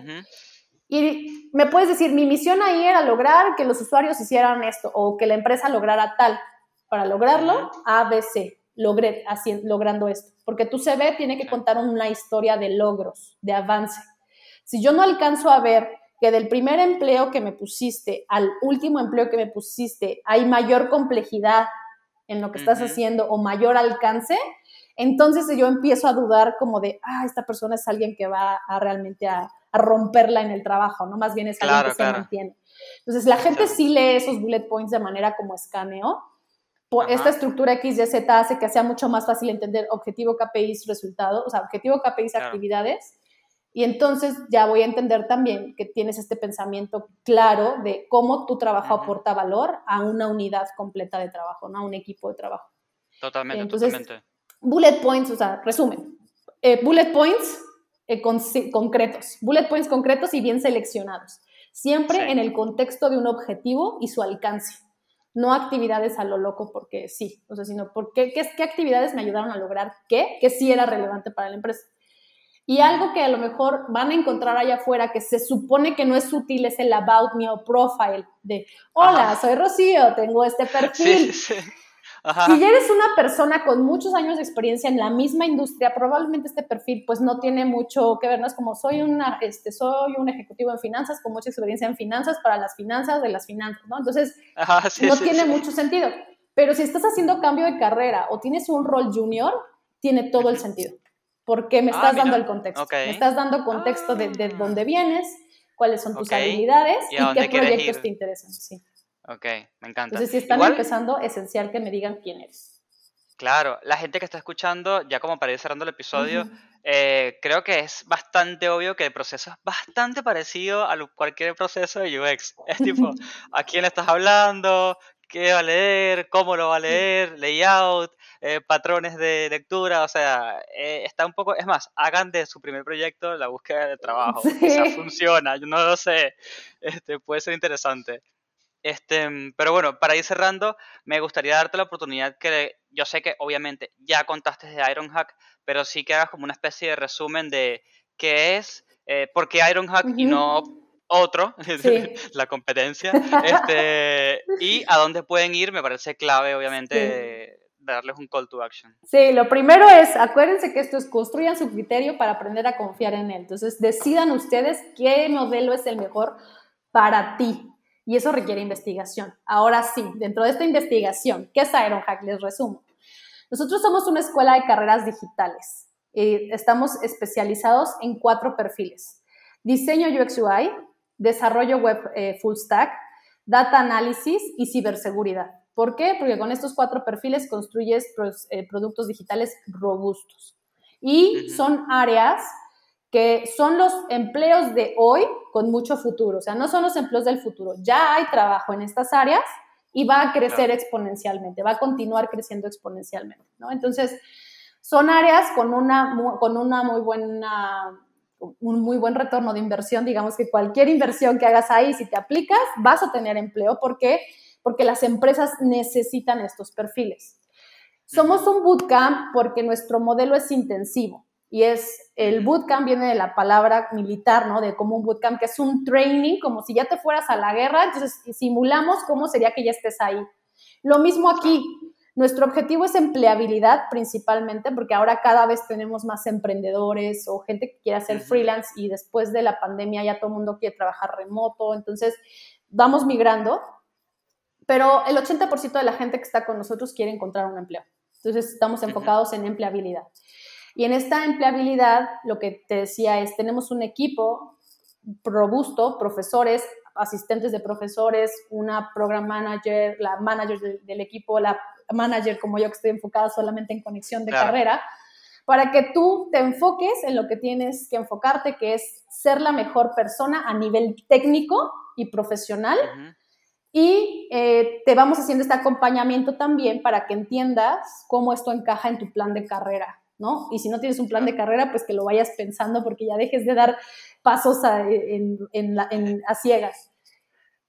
Y me puedes decir, mi misión ahí era lograr que los usuarios hicieran esto o que la empresa lograra tal. Para lograrlo, Ujú. A, B, C, logré haci- logrando esto. Porque tu CV tiene que contar una historia de logros, de avance. Si yo no alcanzo a ver que del primer empleo que me pusiste al último empleo que me pusiste hay mayor complejidad en lo que estás haciendo o mayor alcance, entonces yo empiezo a dudar como de, ah, esta persona es alguien que va a realmente a, a romperla en el trabajo, ¿no? Más bien es alguien Claro, que se claro. mantiene. Entonces la gente Sí. lee esos bullet points de manera como escaneo. Por esta estructura X, Y, Z hace que sea mucho más fácil entender objetivo, KPIs, resultado, o sea, objetivo, KPIs, Claro. actividades. Y entonces ya voy a entender también que tienes este pensamiento claro de cómo tu trabajo aporta valor a una unidad completa de trabajo, ¿no? A un equipo de trabajo. Totalmente, Entonces, totalmente. Bullet points, o sea, resumen. Eh, bullet points eh, con- concretos. Bullet points concretos y bien seleccionados. Siempre Sí. en el contexto de un objetivo y su alcance. No actividades a lo loco porque sí. O sea, sino porque qué, qué actividades me ayudaron a lograr qué, que sí era relevante para la empresa. Y algo que a lo mejor van a encontrar allá afuera que se supone que no es útil es el about me o profile de, hola, Ajá. soy Rocío, tengo este perfil. Sí, sí, sí. Ajá. Si ya eres una persona con muchos años de experiencia en la misma industria, probablemente este perfil pues no tiene mucho que ver, no es como soy una, este, soy un ejecutivo en finanzas con mucha experiencia en finanzas para las finanzas de las finanzas, ¿no? Entonces Ajá, no tiene mucho sentido. Pero si estás haciendo cambio de carrera o tienes un rol junior, tiene todo el sentido. Porque me Ah, estás dando el contexto. Me estás dando contexto de, de Ah. dónde vienes, cuáles son tus habilidades ¿Y qué proyectos ir? te interesan. Sí. Ok, me encanta. Entonces, si están Igual, empezando, esencial que me digan quién eres. claro, la gente que está escuchando, ya como para ir cerrando el episodio, eh, creo que es bastante obvio que el proceso es bastante parecido a cualquier proceso de UX. Es tipo, ¿a quién le estás hablando? ¿Qué va a leer? ¿Cómo lo va a leer? Layout, eh, patrones de lectura, o sea, eh, está un poco, es más, hagan de su primer proyecto la búsqueda de trabajo, quizás Sí. funciona, yo no lo sé, este, puede ser interesante. Este, pero bueno, para ir cerrando, me gustaría darte la oportunidad que yo sé que obviamente ya contaste de Ironhack, pero sí que hagas como una especie de resumen de qué es, eh, por qué Ironhack y Ujú. no otro, Sí. la competencia, este, y a dónde pueden ir, me parece clave obviamente darles un call to action. Sí, lo primero es, acuérdense que esto es construyan su criterio para aprender a confiar en él. Entonces, decidan ustedes qué modelo es el mejor para ti. Y eso requiere investigación. Ahora sí, dentro de esta investigación, ¿qué es Ironhack? Les resumo. Nosotros somos una escuela de carreras digitales. Eh, estamos especializados en cuatro perfiles. Diseño UX UI, desarrollo web eh, full stack, data análisis y ciberseguridad. ¿Por qué? Porque con estos cuatro perfiles construyes pros- eh, productos digitales robustos. Y son áreas que son los empleos de hoy con mucho futuro. O sea, no son los empleos del futuro. Ya hay trabajo en estas áreas y va a crecer Claro. exponencialmente, va a continuar creciendo exponencialmente. ¿no? Entonces, son áreas con una, con una muy buena un muy buen retorno de inversión, digamos que cualquier inversión que hagas ahí, si te aplicas, vas a tener empleo. ¿Por qué? Porque las empresas necesitan estos perfiles. Somos un bootcamp porque nuestro modelo es intensivo y es, el bootcamp viene de la palabra militar, ¿no? De como un bootcamp, que es un training, como si ya te fueras a la guerra, entonces simulamos cómo sería que ya estés ahí. Lo mismo aquí, nuestro objetivo es empleabilidad principalmente, porque ahora cada vez tenemos más emprendedores o gente que quiere hacer freelance y después de la pandemia ya todo el mundo quiere trabajar remoto, entonces vamos migrando, pero el 80% de la gente que está con nosotros quiere encontrar un empleo. Entonces estamos enfocados en empleabilidad. Y en esta empleabilidad, lo que te decía es, tenemos un equipo robusto, profesores, asistentes de profesores, una program manager, la manager de- del equipo, la manager como yo que estoy enfocada solamente en conexión de Claro. carrera, para que tú te enfoques en lo que tienes que enfocarte, que es ser la mejor persona a nivel técnico y profesional. Ujú. Y eh, te vamos haciendo este acompañamiento también para que entiendas cómo esto encaja en tu plan de carrera, ¿no? Y si no tienes un plan de carrera, pues que lo vayas pensando porque ya dejes de dar pasos a, en- en la- en- a ciegas.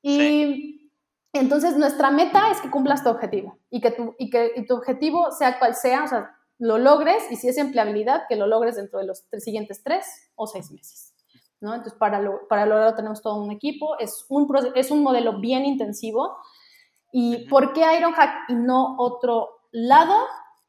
Y entonces nuestra meta es que cumplas tu objetivo y que tu, y que y tu objetivo, sea cual sea, o sea, lo logres y si es empleabilidad, que lo logres dentro de los tres- siguientes tres o seis meses. ¿no? Entonces, para, lo- para lograrlo tenemos todo un equipo, es un, es un modelo bien intensivo. ¿Y por qué Ironhack y no otro lado?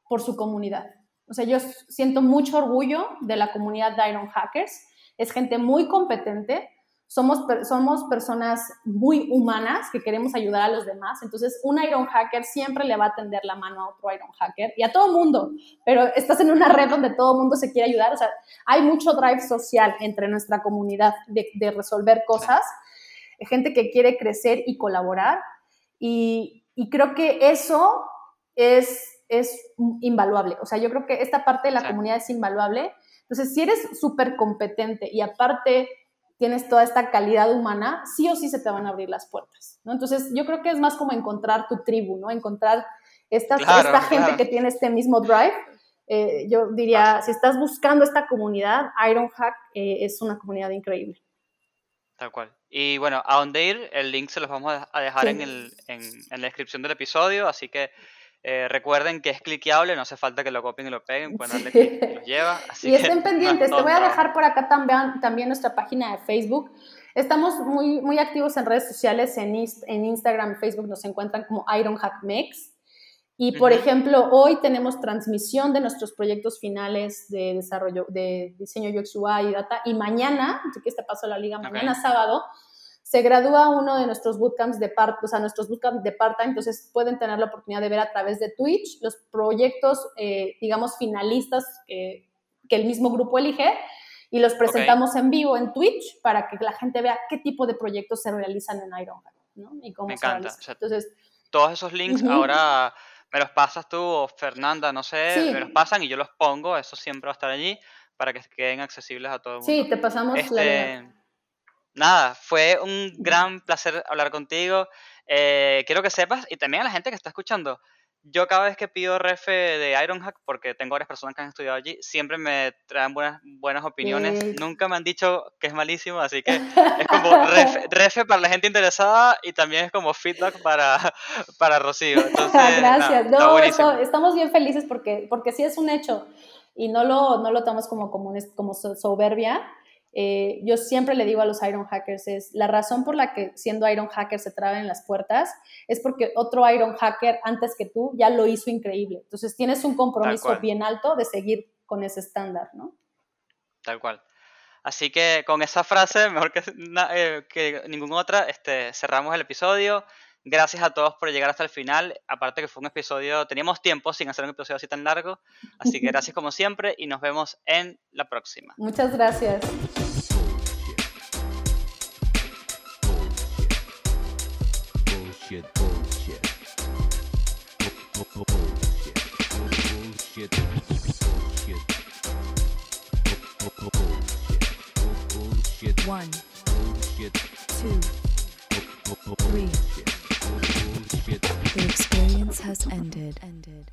Por su comunidad. O sea, yo siento mucho orgullo de la comunidad de Iron Hackers. Es gente muy competente. Somos, somos personas muy humanas que queremos ayudar a los demás. Entonces, un Iron Hacker siempre le va a tender la mano a otro Iron Hacker y a todo mundo. Pero estás en una red donde todo mundo se quiere ayudar. O sea, hay mucho drive social entre nuestra comunidad de, de resolver cosas. Gente que quiere crecer y colaborar. Y, y creo que eso es, es invaluable. O sea, yo creo que esta parte de la comunidad es invaluable. Entonces, si eres súper competente y aparte tienes toda esta calidad humana, sí o sí se te van a abrir las puertas, ¿no? Entonces, yo creo que es más como encontrar tu tribu, ¿no? Encontrar esta, Claro, esta gente que tiene este mismo drive. Eh, yo diría, si estás buscando esta comunidad, Ironhack eh, es una comunidad increíble. Tal cual. Y bueno, a dónde ir, el link se los vamos a a dejar Sí. en, el, en, en la descripción del episodio, así que eh, recuerden que es cliqueable, no hace falta que lo copien y lo peguen, pueden darle Sí. clic y los lleva. Así Y que estén no es pendientes, todo te voy a dejar por acá también, también nuestra página de Facebook. Estamos muy, muy activos en redes sociales, en, en Instagram Facebook nos encuentran como Ironhack Mex. Y por Ujú. ejemplo, hoy tenemos transmisión de nuestros proyectos finales de desarrollo, de diseño UX UI y data. Y mañana, así que este paso a la liga, mañana Ok. sábado, se gradúa uno de nuestros bootcamps de part, o sea, nuestros bootcamps de part-time, entonces pueden tener la oportunidad de ver a través de Twitch los proyectos, eh, digamos, finalistas que, que el mismo grupo elige. y los presentamos en vivo en Twitch para que la gente vea qué tipo de proyectos se realizan en Ironhack, ¿no? Y cómo Me se encanta. O sea, Entonces, Todos esos links Ujú. ahora me los pasas tú o Fernanda, no sé, Sí. me los pasan y yo los pongo, eso siempre va a estar allí para que queden accesibles a todo el mundo. sí, te pasamos la Este, nada, fue un gran placer hablar contigo. Eh, quiero que sepas, y también a la gente que está escuchando, yo cada vez que pido refe de Ironhack, porque tengo varias personas que han estudiado allí, siempre me traen buenas, buenas opiniones. Yes. Nunca me han dicho que es malísimo, así que es como refe, refe para la gente interesada y también es como feedback para, para Rocío. Entonces, Gracias. no, eso- estamos bien felices porque, porque sí es un hecho y no lo, no lo tomamos como, como, como so- soberbia. Eh, yo siempre le digo a los Iron Hackers es la razón por la que siendo Iron Hacker se traben las puertas es porque otro Iron Hacker antes que tú ya lo hizo increíble. Entonces tienes un compromiso bien alto de seguir con ese estándar, ¿no? Tal cual. Así que con esa frase, mejor que, eh, que ninguna otra, este, cerramos el episodio. Gracias a todos por llegar hasta el final. Aparte que fue un episodio, teníamos tiempo sin hacer un episodio así tan largo. Así que gracias como siempre y nos vemos en la próxima. Muchas gracias. Bullshit, bullshit. Bu- bu- Bullshit. Bullshit. Bullshit. Bu- bu- Bullshit. Bullshit. One, Bullshit. two, Three. The experience has ended. Ended.